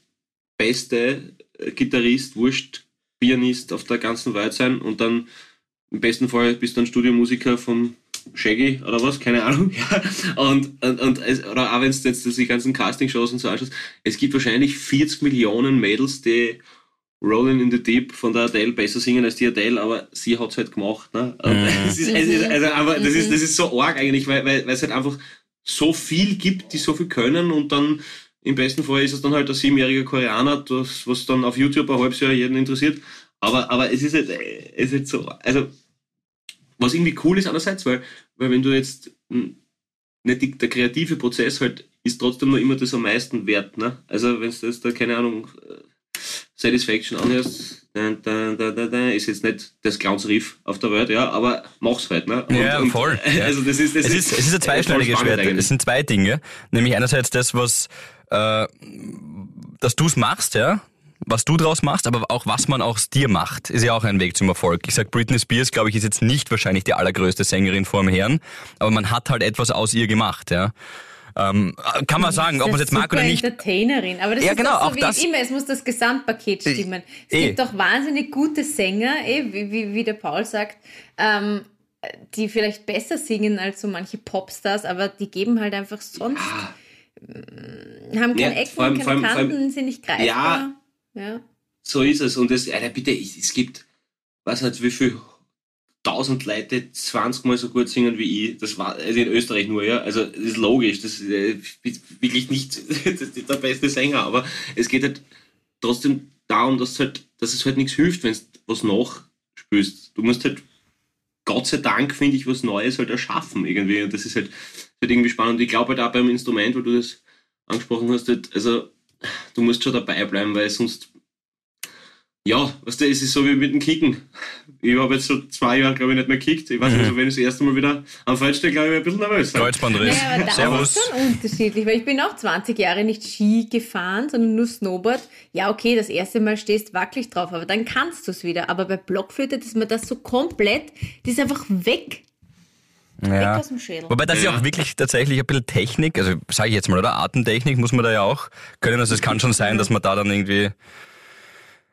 beste Gitarrist, Wurscht, Pianist auf der ganzen Welt sein und dann im besten Fall bist du ein Studiomusiker vom Shaggy oder was, keine Ahnung. Ja. Und, und, und es, oder auch wenn du jetzt die ganzen Castingshows und so anschaust, es gibt wahrscheinlich 40 Millionen Mädels, die Rolling in the Deep von der Adele besser singen als die Adele, aber sie hat es halt gemacht. Ne? Mhm. Das, ist, also, aber das, ist, das ist so arg eigentlich, weil, weil, weil es halt einfach so viel gibt, die so viel können und dann im besten Fall ist es dann halt ein siebenjähriger Koreaner, das, was dann auf YouTube ein halbes Jahr jeden interessiert. Aber, aber es ist halt, es ist halt so, also was irgendwie cool ist einerseits, weil, weil wenn du jetzt hm, nicht die, der kreative Prozess halt ist trotzdem noch immer das am meisten wert. Ne? Also wenn du jetzt da, keine Ahnung, äh, Satisfaction anhörst, dann, dann, dann, dann, dann ist jetzt nicht das Clowns-Riff auf der Welt, ja, aber mach's halt. Ne? Und, ja, voll. Und, also das ist, das es, ist, es ist ein zweischneidiges Schwert. Es sind zwei Dinge. Nämlich einerseits das, was, äh, dass du's machst, ja, was du draus machst, aber auch was man aus dir macht, ist ja auch ein Weg zum Erfolg. Ich sag, Britney Spears, glaube ich, ist jetzt nicht wahrscheinlich die allergrößte Sängerin vor dem Herrn, aber man hat halt etwas aus ihr gemacht, ja. Ähm, kann man sagen, ob man es jetzt mag oder nicht. Entertainerin, aber das ja, ist genau, auch so auch wie das, immer, es muss das Gesamtpaket äh, stimmen. Es eh. gibt auch wahnsinnig gute Sänger, eh, wie, wie, wie der Paul sagt, ähm, die vielleicht besser singen als so manche Popstars, aber die geben halt einfach sonst, ja. Mm, haben keine ja, Ecken, allem, keine Kanten, allem, sind nicht greifbar. Ja, ja. So ist es. Und es, Alter, bitte, es gibt, was halt, wie viel tausend Leute 20 Mal so gut singen wie ich. Das war also in Österreich nur, ja. Also das ist logisch, das ist äh, wirklich nicht der beste Sänger, aber es geht halt trotzdem darum, dass, halt, dass es halt nichts hilft, wenn du was nachspürst. Du musst halt Gott sei Dank, finde ich, was Neues halt erschaffen irgendwie. Und das ist halt, halt irgendwie spannend. Und ich glaube halt auch beim Instrument, wo du das angesprochen hast, halt, also du musst schon dabei bleiben, weil sonst, ja, weißt du, es ist so wie mit dem Kicken. Ich habe jetzt so zwei Jahre, glaube ich, nicht mehr gekickt. Ich weiß nicht, mhm. also wenn ich das erste Mal wieder am Feld stehe, glaube ich, ein bisschen nervös. Kreuzbandriss. Ja, aber das ist schon unterschiedlich, weil ich bin auch 20 Jahre nicht Ski gefahren, sondern nur Snowboard. Ja, okay, das erste Mal stehst wackelig drauf, aber dann kannst du es wieder. Aber bei Blockflöte, dass man das so komplett, die ist einfach weg. Ja. Wobei das ja. ja auch wirklich tatsächlich ein bisschen Technik, also sage ich jetzt mal, oder Atemtechnik muss man da ja auch können. Also es kann schon sein, dass man da dann irgendwie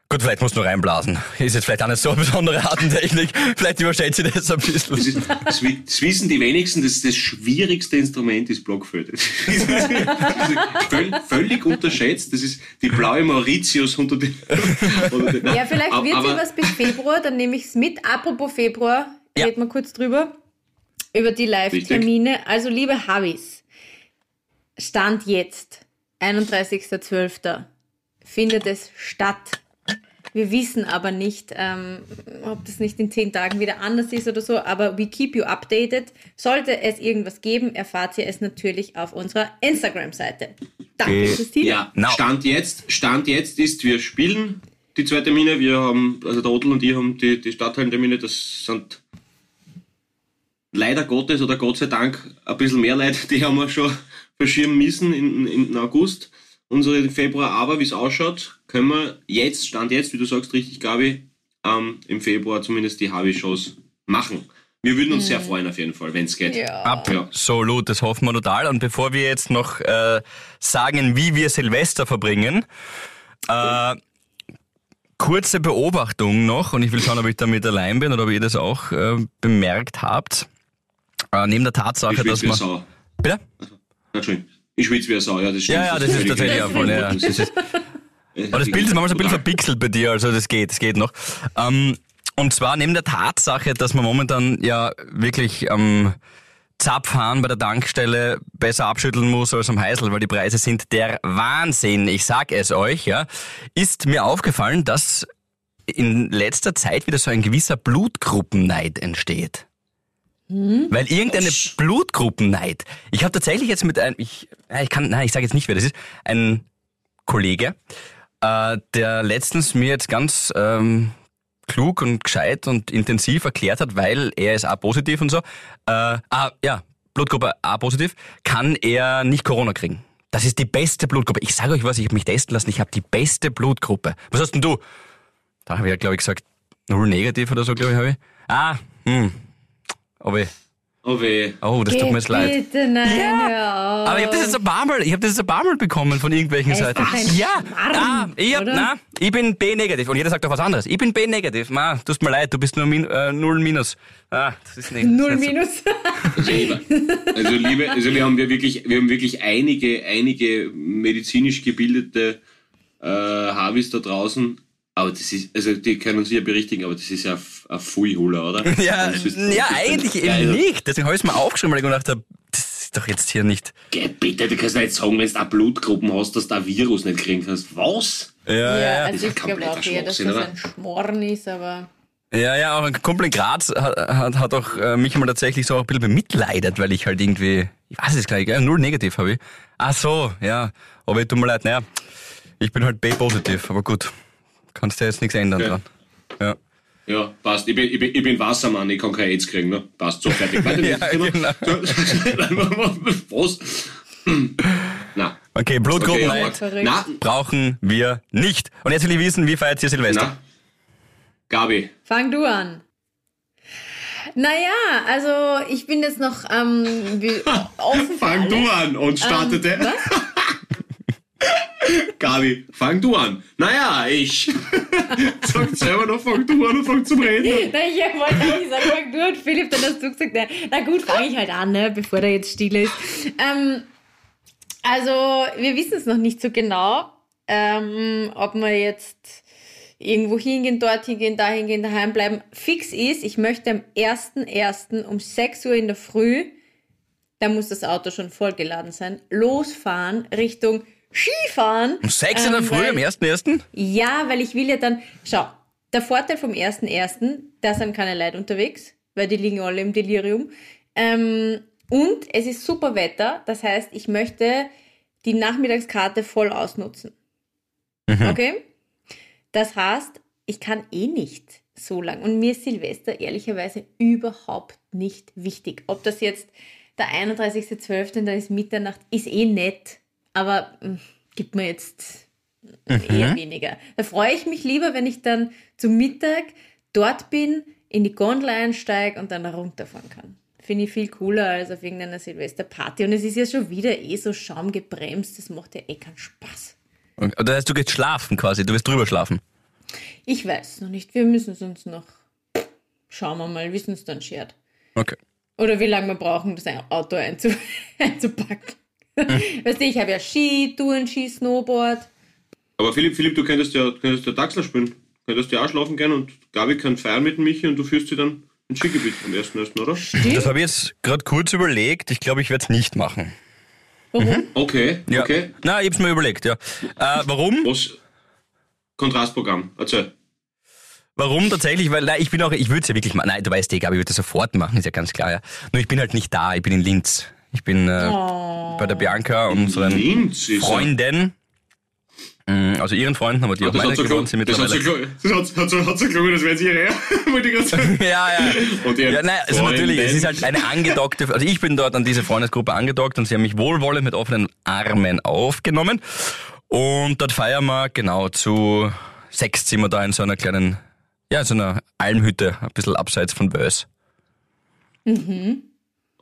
Gut, vielleicht muss nur reinblasen. Ist jetzt vielleicht auch nicht so eine besondere Atemtechnik. Vielleicht überschätze ich das ein bisschen. Das, ist, das, das wissen die wenigsten, das, das schwierigste Instrument ist Blockflöte. völlig, völlig unterschätzt. Das ist die blaue Mauritius unter den. ja, vielleicht wird sie was bis Februar, dann nehme ich es mit. Apropos Februar, ja. reden wir kurz drüber über die Live-Termine. Also, liebe Habis, Stand jetzt, 31.12. findet es statt. Wir wissen aber nicht, ähm, ob das nicht in zehn Tagen wieder anders ist oder so, aber we keep you updated. Sollte es irgendwas geben, erfahrt ihr es natürlich auf unserer Instagram-Seite. Danke, äh, Christine. Ja, no. Stand jetzt, Stand jetzt ist, wir spielen die zwei Termine. Wir haben, also der Odel und ich haben die, die Stadthallentermine, das sind leider Gottes oder Gott sei Dank ein bisschen mehr Leute, die haben wir schon verschirmen müssen im, im August. Unsere Februar aber, wie es ausschaut, können wir jetzt, Stand jetzt, wie du sagst, richtig, Gabi, ähm, im Februar zumindest die Harvey-Shows machen. Wir würden uns mhm. sehr freuen auf jeden Fall, wenn es geht. Ja. Absolut, das hoffen wir total. Und bevor wir jetzt noch äh, sagen, wie wir Silvester verbringen, äh, kurze Beobachtung noch, und ich will schauen, ob ich damit allein bin oder ob ihr das auch äh, bemerkt habt. Äh, neben der Tatsache, dass man. Sau. Bitte? Entschuldigung. Ich schwitze wie eine Sau, ja, das stimmt. Ja, ja, das, das ist tatsächlich auch voll, ja. Das ist, aber das Bild ist manchmal so ein bisschen verpixelt bei dir, also das geht, das geht noch. Ähm, und zwar neben der Tatsache, dass man momentan ja wirklich am ähm, Zapfhahn bei der Tankstelle besser abschütteln muss als am Heißel, weil die Preise sind der Wahnsinn. Ich sag es euch, ja. Ist mir aufgefallen, dass in letzter Zeit wieder so ein gewisser Blutgruppenneid entsteht. Hm? Weil irgendeine Blutgruppenneid. Ich habe tatsächlich jetzt mit einem, ich, ich kann, nein, ich sage jetzt nicht, wer das ist, ein Kollege, äh, der letztens mir jetzt ganz ähm, klug und gescheit und intensiv erklärt hat, weil er ist A-positiv und so, äh, ah, ja, Blutgruppe A-positiv, kann er nicht Corona kriegen. Das ist die beste Blutgruppe. Ich sage euch was, ich habe mich testen lassen, ich habe die beste Blutgruppe. Was hast denn du? Da habe ich ja, glaube ich, gesagt, null negativ oder so, glaube ich, habe ich. Ah, hm. Aber Oh weh. Oh, das Geh tut mir jetzt leid. Bitte, nein, ja. Aber ich habe das jetzt ein paar Mal, ich habe das jetzt ein paar Mal bekommen von irgendwelchen es Seiten. Ja, ah, ich, hab, na, ich bin B-negativ und jeder sagt doch was anderes. Ich bin B-negativ. Ma, tust mir leid, du bist nur min, äh, null minus. Ah, das ist nicht. Null minus. Also, also liebe, also wir haben wirklich, wir haben wirklich einige, einige medizinisch gebildete äh, Harvis da draußen, aber das ist, also die können uns ja berichtigen, aber das ist ja ein Fuihuler, oder? Ja, ja eigentlich eben also, nicht. Deswegen habe ich es mir aufgeschrieben, weil ich gedacht habe, das ist doch jetzt hier nicht. Geh, bitte, du kannst nicht sagen, wenn du eine Blutgruppen hast, dass du ein Virus nicht kriegen kannst. Was? Ja, ja, ja. Also ich glaube auch eher, dass das ein Schmorn ist, aber... Ja, ja, auch ein Kumpel in Graz hat, hat, hat auch äh, mich mal tatsächlich so auch ein bisschen bemitleidet, weil ich halt irgendwie, ich weiß es gar nicht, null negativ habe ich. Ach so, ja, aber tut mir leid, naja, ich bin halt B-positiv, aber gut. Kannst du jetzt nichts ändern okay. dran. Ja. Ja, passt. Ich bin, ich, bin, ich bin Wassermann, ich kann kein AIDS kriegen, ne? Passt, so fertig. ja, genau. Was? Na. Okay, Blutgruppen okay, brauchen wir nicht. Und jetzt will ich wissen, wie feiert ihr Silvester? Na? Gabi. Fang du an. Naja, also ich bin jetzt noch ähm, offen. Fang du an und startete. Ähm, was? Gabi, fang du an. Naja, ich. Sagt selber noch, fang du an und fang zum Reden. Na, ich wollte eigentlich sagen, fang du an, Philipp, dann hast du gesagt, na, na gut, fange ich halt an, ne, bevor der jetzt still ist. Ähm, also, wir wissen es noch nicht so genau, ähm, ob wir jetzt irgendwo hingehen, dorthin gehen, dahin gehen, daheim bleiben. Fix ist, ich möchte am 1.1. um 6 Uhr in der Früh, da muss das Auto schon vollgeladen sein, losfahren Richtung Skifahren. Um sechs in der ähm, Früh, am 1.1.? Ja, weil ich will ja dann, schau, der Vorteil vom 1.1., da sind keine Leute unterwegs, weil die liegen alle im Delirium. Ähm, und es ist super Wetter, das heißt, ich möchte die Nachmittagskarte voll ausnutzen. Mhm. Okay? Das heißt, ich kann eh nicht so lang. Und mir ist Silvester ehrlicherweise überhaupt nicht wichtig. Ob das jetzt der 31.12., da ist Mitternacht, ist eh nett aber mh, hm, gibt mir jetzt mhm. eher weniger. Da freue ich mich lieber, wenn ich dann zum Mittag dort bin, in die Gondel einsteige und dann da runterfahren kann. Finde ich viel cooler als auf irgendeiner Silvesterparty. Und es ist ja schon wieder eh so schaumgebremst, das macht ja eh keinen Spaß. Das heißt, du gehst schlafen quasi, du wirst drüber schlafen. Ich weiß noch nicht, wir müssen es uns noch, schauen wir mal, wie es uns dann schert. Okay. Oder wie lange wir brauchen, das Auto einzupacken. weißt du, ich habe ja Ski, ein Ski, Snowboard. Aber Philipp, Philipp, du könntest ja, könntest ja Dachsler spielen. Du könntest ja auch schlafen gehen und Gabi kann feiern mit Michi und du führst sie dann ins Skigebiet am ersten ersten, oder? Stimmt. Das habe ich jetzt gerade kurz überlegt. Ich glaube, ich werde es nicht machen. Warum? Mhm. Okay, ja. okay. Na, ich habe es mir überlegt, ja. Äh, warum? Was? Kontrastprogramm, erzähl. Warum tatsächlich? Weil nein, ich bin auch, ich würde es ja wirklich machen. Nein, du weißt eh, Gabi, ich würde das sofort machen, ist ja ganz klar. Ja. Nur ich bin halt nicht da, ich bin in Linz. Ich bin äh, oh. bei der Bianca, unseren Freundin. Mm, also ihren Freunden, aber die Ach, auch meine geworden sind mittlerweile. Das hat, hat, so, hat so gelungen, das wären sie ihre, wollte ich gerade sagen. ja, ja. Und ja, nein, also natürlich, es ist halt eine angedockte, also ich bin dort an diese Freundesgruppe angedockt und sie haben mich wohlwollend mit offenen Armen aufgenommen. Und dort feiern wir, genau, zu sechs sind wir da in so einer kleinen, ja, so einer Almhütte, ein bisschen abseits von Bös. Mhm.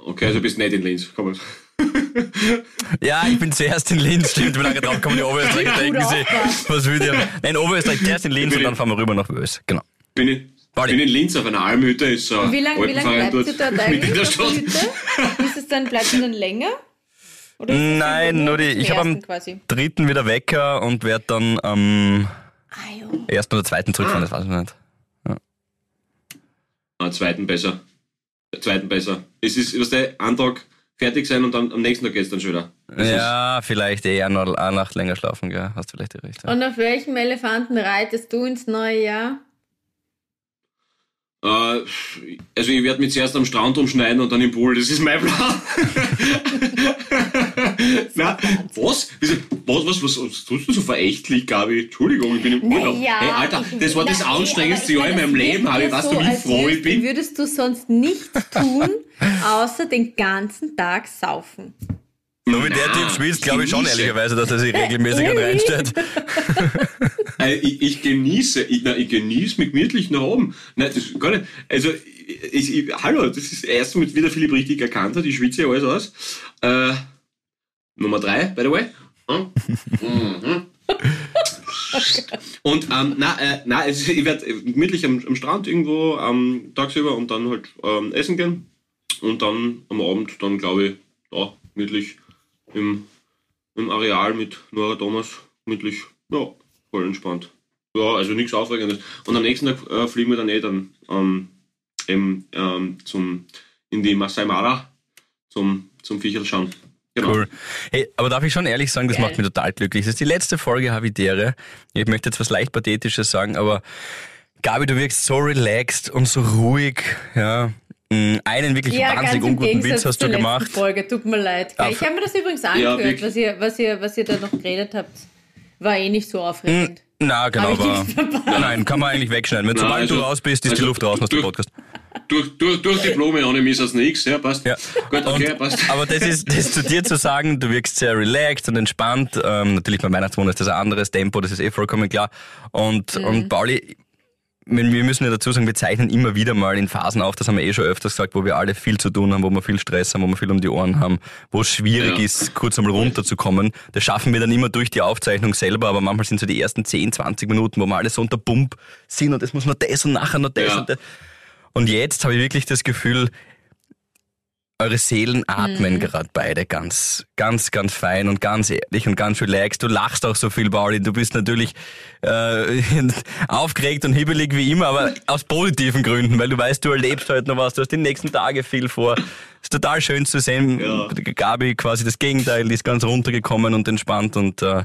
Okay, also bist nicht in Linz. Komm. ja, ich bin zuerst in Linz, stimmt, wie lange drauf kommen die Oberösterreicher, denken sie, was will der? Nein, Oberösterreich, zuerst in Linz und dann fahren wir rüber nach Wös, genau. Bin ich, bin in Linz auf einer Almhütte, ist so Wie lange lang bleibst du dort eigentlich auf der Hütte? Ist es dann, bleibst du dann länger? Nein, nur die, ich habe am quasi? dritten wieder Wecker und werde dann am ah, ersten oder zweiten zurückfahren, ah. das weiß ich nicht. Ja. Am zweiten besser zweiten besser. Es ist, was der Antrag fertig sein und dann am nächsten Tag geht es dann schon wieder. Das ja, vielleicht eher noch eine Nacht länger schlafen, gell? Hast du vielleicht die Rechte. Und auf welchem Elefanten reitest du ins neue Jahr? Äh, also ich werde mich zuerst am Strand umschneiden und dann im Pool. Das ist mein Plan. Na, was? Was, was, was, was tust du so verächtlich, Gabi? Entschuldigung, ich bin im Urlaub. Naja, hey, Alter, das war das anstrengendste Jahr in meinem Leben, ja Weißt so, du, wie froh ich bin? Würdest du sonst nichts tun, außer den ganzen Tag saufen. So wie der Na, Typ spielt, glaube ich schon ehrlicherweise, dass er sich regelmäßig an reinstellt. Äh, ich, ich genieße, ich, na, ich genieße mich gemütlich nach oben. Nein, das ist gar nicht. Also, ich, ich, hallo, das ist Mal, wie der Philipp richtig erkannt hat. Ich schwitze ja alles aus. Äh, Nummer drei, by the way. Hm? Mhm. Und ähm, na, äh, na, also ich werde gemütlich am, am Strand irgendwo ähm, tagsüber und dann halt ähm, essen gehen. Und dann am Abend, dann glaube ich, da gemütlich im, im Areal mit Nora Thomas, gemütlich, ja, voll entspannt. Ja, also nichts Aufregendes. Und am nächsten Tag äh, fliegen wir dann eh dann ähm, eben, ähm, zum, in die Masai Mara zum, zum Viecherl schauen. Genau. Cool. Hey, aber darf ich schon ehrlich sagen, das Geil. macht mich total glücklich. Das ist die letzte Folge Havidere. Ich möchte jetzt was leicht Pathetisches sagen, aber Gabi, du wirkst so relaxed und so ruhig. Ja. Mm, Einen wirklich wahnsinnig im unguten Witz hast du gemacht. Folge, tut mir leid. Ah, ich habe mir das übrigens angehört, wirklich. was, ihr, was, ihr, was ihr da noch geredet habt. War eh nicht so aufregend. Na, genau, verpasst. nein, kann man eigentlich wegschneiden. Wenn sobald du also- raus bist, ist die also Luft raus aus dem Podcast. Durch, durch, durch Diplome ohne Miss aus nichts, ja, passt. Ja. Gut, okay, Und- passt. Aber das ist, das zu dir zu sagen, du wirkst sehr relaxed und entspannt. Ähm, natürlich beim Weihnachtsmonat ist das ein anderes Tempo, das ist eh vollkommen klar. Und, und Pauli, wir müssen ja dazu sagen, wir zeichnen immer wieder mal in Phasen auf, das haben wir eh schon öfters gesagt, wo wir alle viel zu tun haben, wo wir viel Stress haben, wo wir viel um die Ohren haben, wo es schwierig Ja. ist, kurz einmal runterzukommen. Das schaffen wir dann immer durch die Aufzeichnung selber, aber manchmal sind so die ersten 10, 20 Minuten, wo wir alle so unter Pump sind und es muss noch das und nachher noch das Ja. und das. Und jetzt habe ich wirklich das Gefühl, eure Seelen atmen gerade beide ganz, ganz, ganz fein und ganz ehrlich und ganz relaxed. Du lachst auch so viel, Pauli. Du bist natürlich äh, aufgeregt und hibbelig wie immer, aber aus positiven Gründen, weil du weißt, du erlebst heute noch was. Du hast die nächsten Tage viel vor. ist total schön zu sehen. Ja. Gabi quasi das Gegenteil, die ist ganz runtergekommen und entspannt und äh,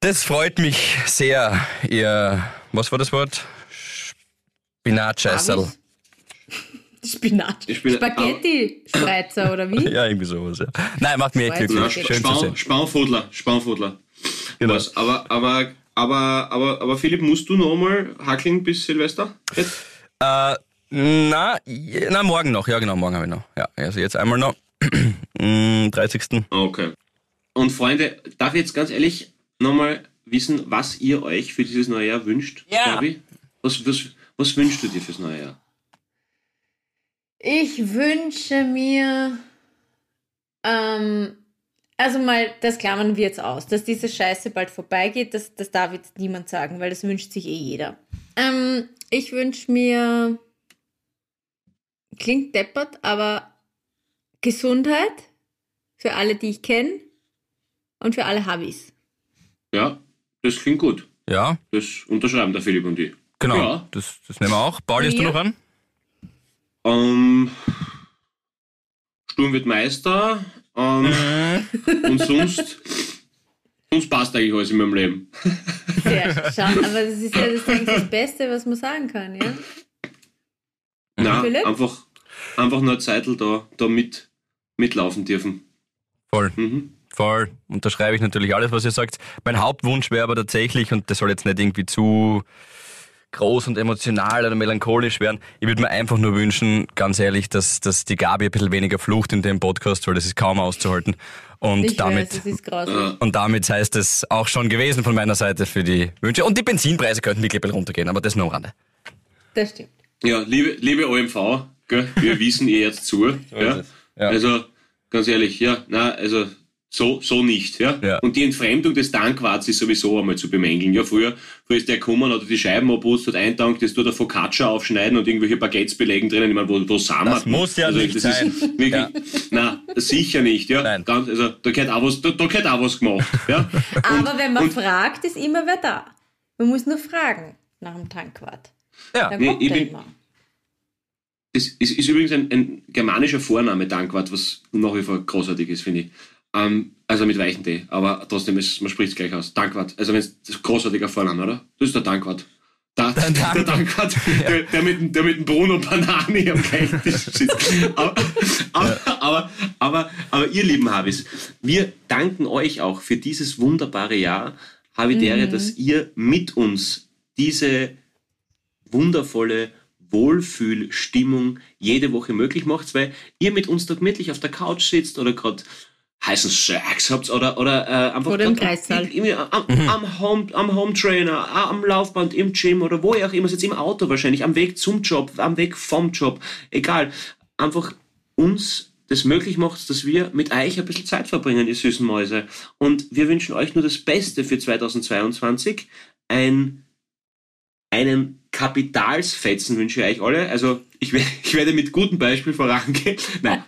das freut mich sehr. Ihr, was war das Wort? Spinatscheißerl. Spinat. Ich bin- Spaghetti-Spreizer oder wie? Ja, irgendwie sowas. Ja. Nein, macht mich echt glücklich. zu sehen. Spanfudler, Spanfudler. Genau. Was, aber, aber, aber, aber, aber Philipp, musst du noch mal hackeln bis Silvester? Jetzt? Äh, na, na, morgen noch. Ja, genau, morgen habe ich noch. Ja, also jetzt einmal noch. Mm, 30. Ah, Okay. Und Freunde, darf ich jetzt ganz ehrlich nochmal wissen, was ihr euch für dieses neue Jahr wünscht? Ja. Gabi? Was, was, was wünschst du dir fürs neue Jahr? Ich wünsche mir, ähm, also mal, das klammern wir jetzt aus, dass diese Scheiße bald vorbeigeht, das, das darf jetzt niemand sagen, weil das wünscht sich eh jeder. Ähm, ich wünsche mir, klingt deppert, aber Gesundheit für alle, die ich kenne und für alle Habis. Ja, das klingt gut. Ja, Das unterschreiben der Philipp und ich. genau. Ja. Das, das nehmen wir auch. Pauli, hast du noch an? Ähm, Sturm wird Meister. Ähm, und sonst, sonst passt eigentlich alles in meinem Leben. Sehr schade, aber das ist ja das, das Beste, was man sagen kann, ja? Na, einfach, einfach nur eine Zeitl da, da mit, mitlaufen dürfen. Voll. Mhm. Voll. Unterschreibe ich natürlich alles, was ihr sagt. Mein Hauptwunsch wäre aber tatsächlich, und das soll jetzt nicht irgendwie zu groß und emotional oder melancholisch werden, ich würde mir einfach nur wünschen, ganz ehrlich, dass, dass die Gabi ein bisschen weniger flucht in dem Podcast, weil das ist kaum auszuhalten. Und Ich damit, weiß, und damit heißt es auch schon gewesen von meiner Seite für die Wünsche. Und die Benzinpreise könnten wirklich ein runtergehen, aber das nur am Rande. Das stimmt. Ja, liebe, liebe OMV, gell, wir wissen ihr jetzt zu. ja. Ja. Also, ganz ehrlich, ja, na, also so, so nicht. Ja? Ja. Und die Entfremdung des Tankwarts ist sowieso einmal zu bemängeln. Ja, früher, früher ist der gekommen, hat er die Scheiben abputzt, hat eintankt, das tut er Focaccia aufschneiden und irgendwelche Baguettes belegen drinnen. Ich meine, wo, wo sind Das wir? muss ja nicht das sein. Wirklich, Ja. Na, sicher nicht. Ja? Nein. Ganz, also, da gehört auch was, da, da gehört auch was gemacht. Ja? Aber wenn man und- fragt, ist immer wer da. Man muss nur fragen nach dem Tankwart. Ja. Dann Nee, kommt ich er bin- immer. Das ist, ist übrigens ein, ein germanischer Vorname, Dankwart, was nach wie vor großartig ist, finde ich. Ähm, also mit weichen T, aber trotzdem, ist, man spricht es gleich aus. Dankwart. Also wenn es das ist ein großartiger Vorname, oder? Das ist der Dankwart. Da, der, der Dankert, ja. der, der, mit, der mit dem Bruno Banani am gleichen Tisch sitzt. aber, aber, ja. aber, aber, aber, ihr lieben Habis, wir danken euch auch für dieses wunderbare Jahr, Havidere, mhm. dass ihr mit uns diese wundervolle Wohlfühlstimmung jede Woche möglich macht, weil ihr mit uns da gemütlich auf der Couch sitzt oder gerade heißen Sex habt oder, oder äh, einfach oder im Kreissaal. Am, mhm. am, Home, am Home Trainer, am Laufband, im Gym oder wo ihr auch immer, jetzt im Auto wahrscheinlich, am Weg zum Job, am Weg vom Job, egal. Einfach uns das möglich macht, dass wir mit euch ein bisschen Zeit verbringen, ihr süßen Mäuse. Und wir wünschen euch nur das Beste für 2022. Ein, einen Kapitalsfetzen wünsche ich euch alle. Also ich, ich werde mit gutem Beispiel vorangehen. Nein,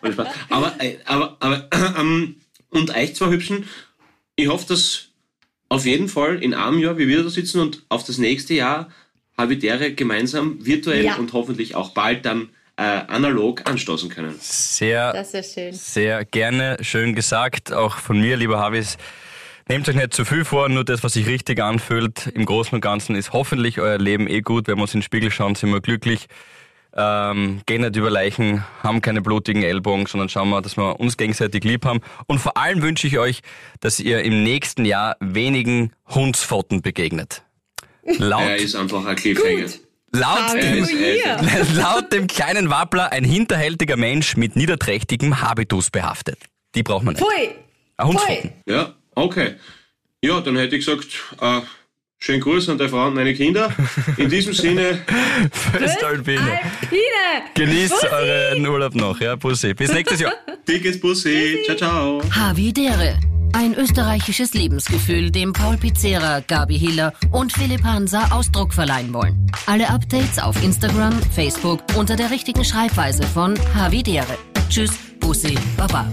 aber, äh, aber, aber, ähm, und euch zwei Hübschen, ich hoffe, dass auf jeden Fall in einem Jahr, wie wir da sitzen und auf das nächste Jahr Habitäre gemeinsam virtuell ja. und hoffentlich auch bald dann äh, analog anstoßen können. Sehr, sehr gerne, schön gesagt, auch von mir, lieber Havis. Nehmt euch nicht zu viel vor, nur das, was sich richtig anfühlt. Im Großen und Ganzen ist hoffentlich euer Leben eh gut. Wenn wir uns in den Spiegel schauen, sind wir glücklich. Ähm, gehen nicht über Leichen, haben keine blutigen Ellbogen, sondern schauen wir, dass wir uns gegenseitig lieb haben. Und vor allem wünsche ich euch, dass ihr im nächsten Jahr wenigen Hundsfotten begegnet. Laut, er ist einfach ein Cliffhanger. Laut dem, laut dem kleinen Wappler ein hinterhältiger Mensch mit niederträchtigem Habitus behaftet. Die braucht man nicht. Pfui! Hundsfoten. Ja, Okay. Ja, dann hätte ich gesagt, äh, schönen Gruß an deine Frau und meine Kinder. In diesem Sinne. Föstalpine. Genießt Bussi. euren Urlaub noch, ja, Bussi. Bis nächstes Jahr. Dickes Bussi. Ciao, ciao. Havidere. Ein österreichisches Lebensgefühl, dem Paul Pizzera, Gabi Hiller und Philipp Hansa Ausdruck verleihen wollen. Alle Updates auf Instagram, Facebook unter der richtigen Schreibweise von Havidere. Tschüss, Bussi, Baba.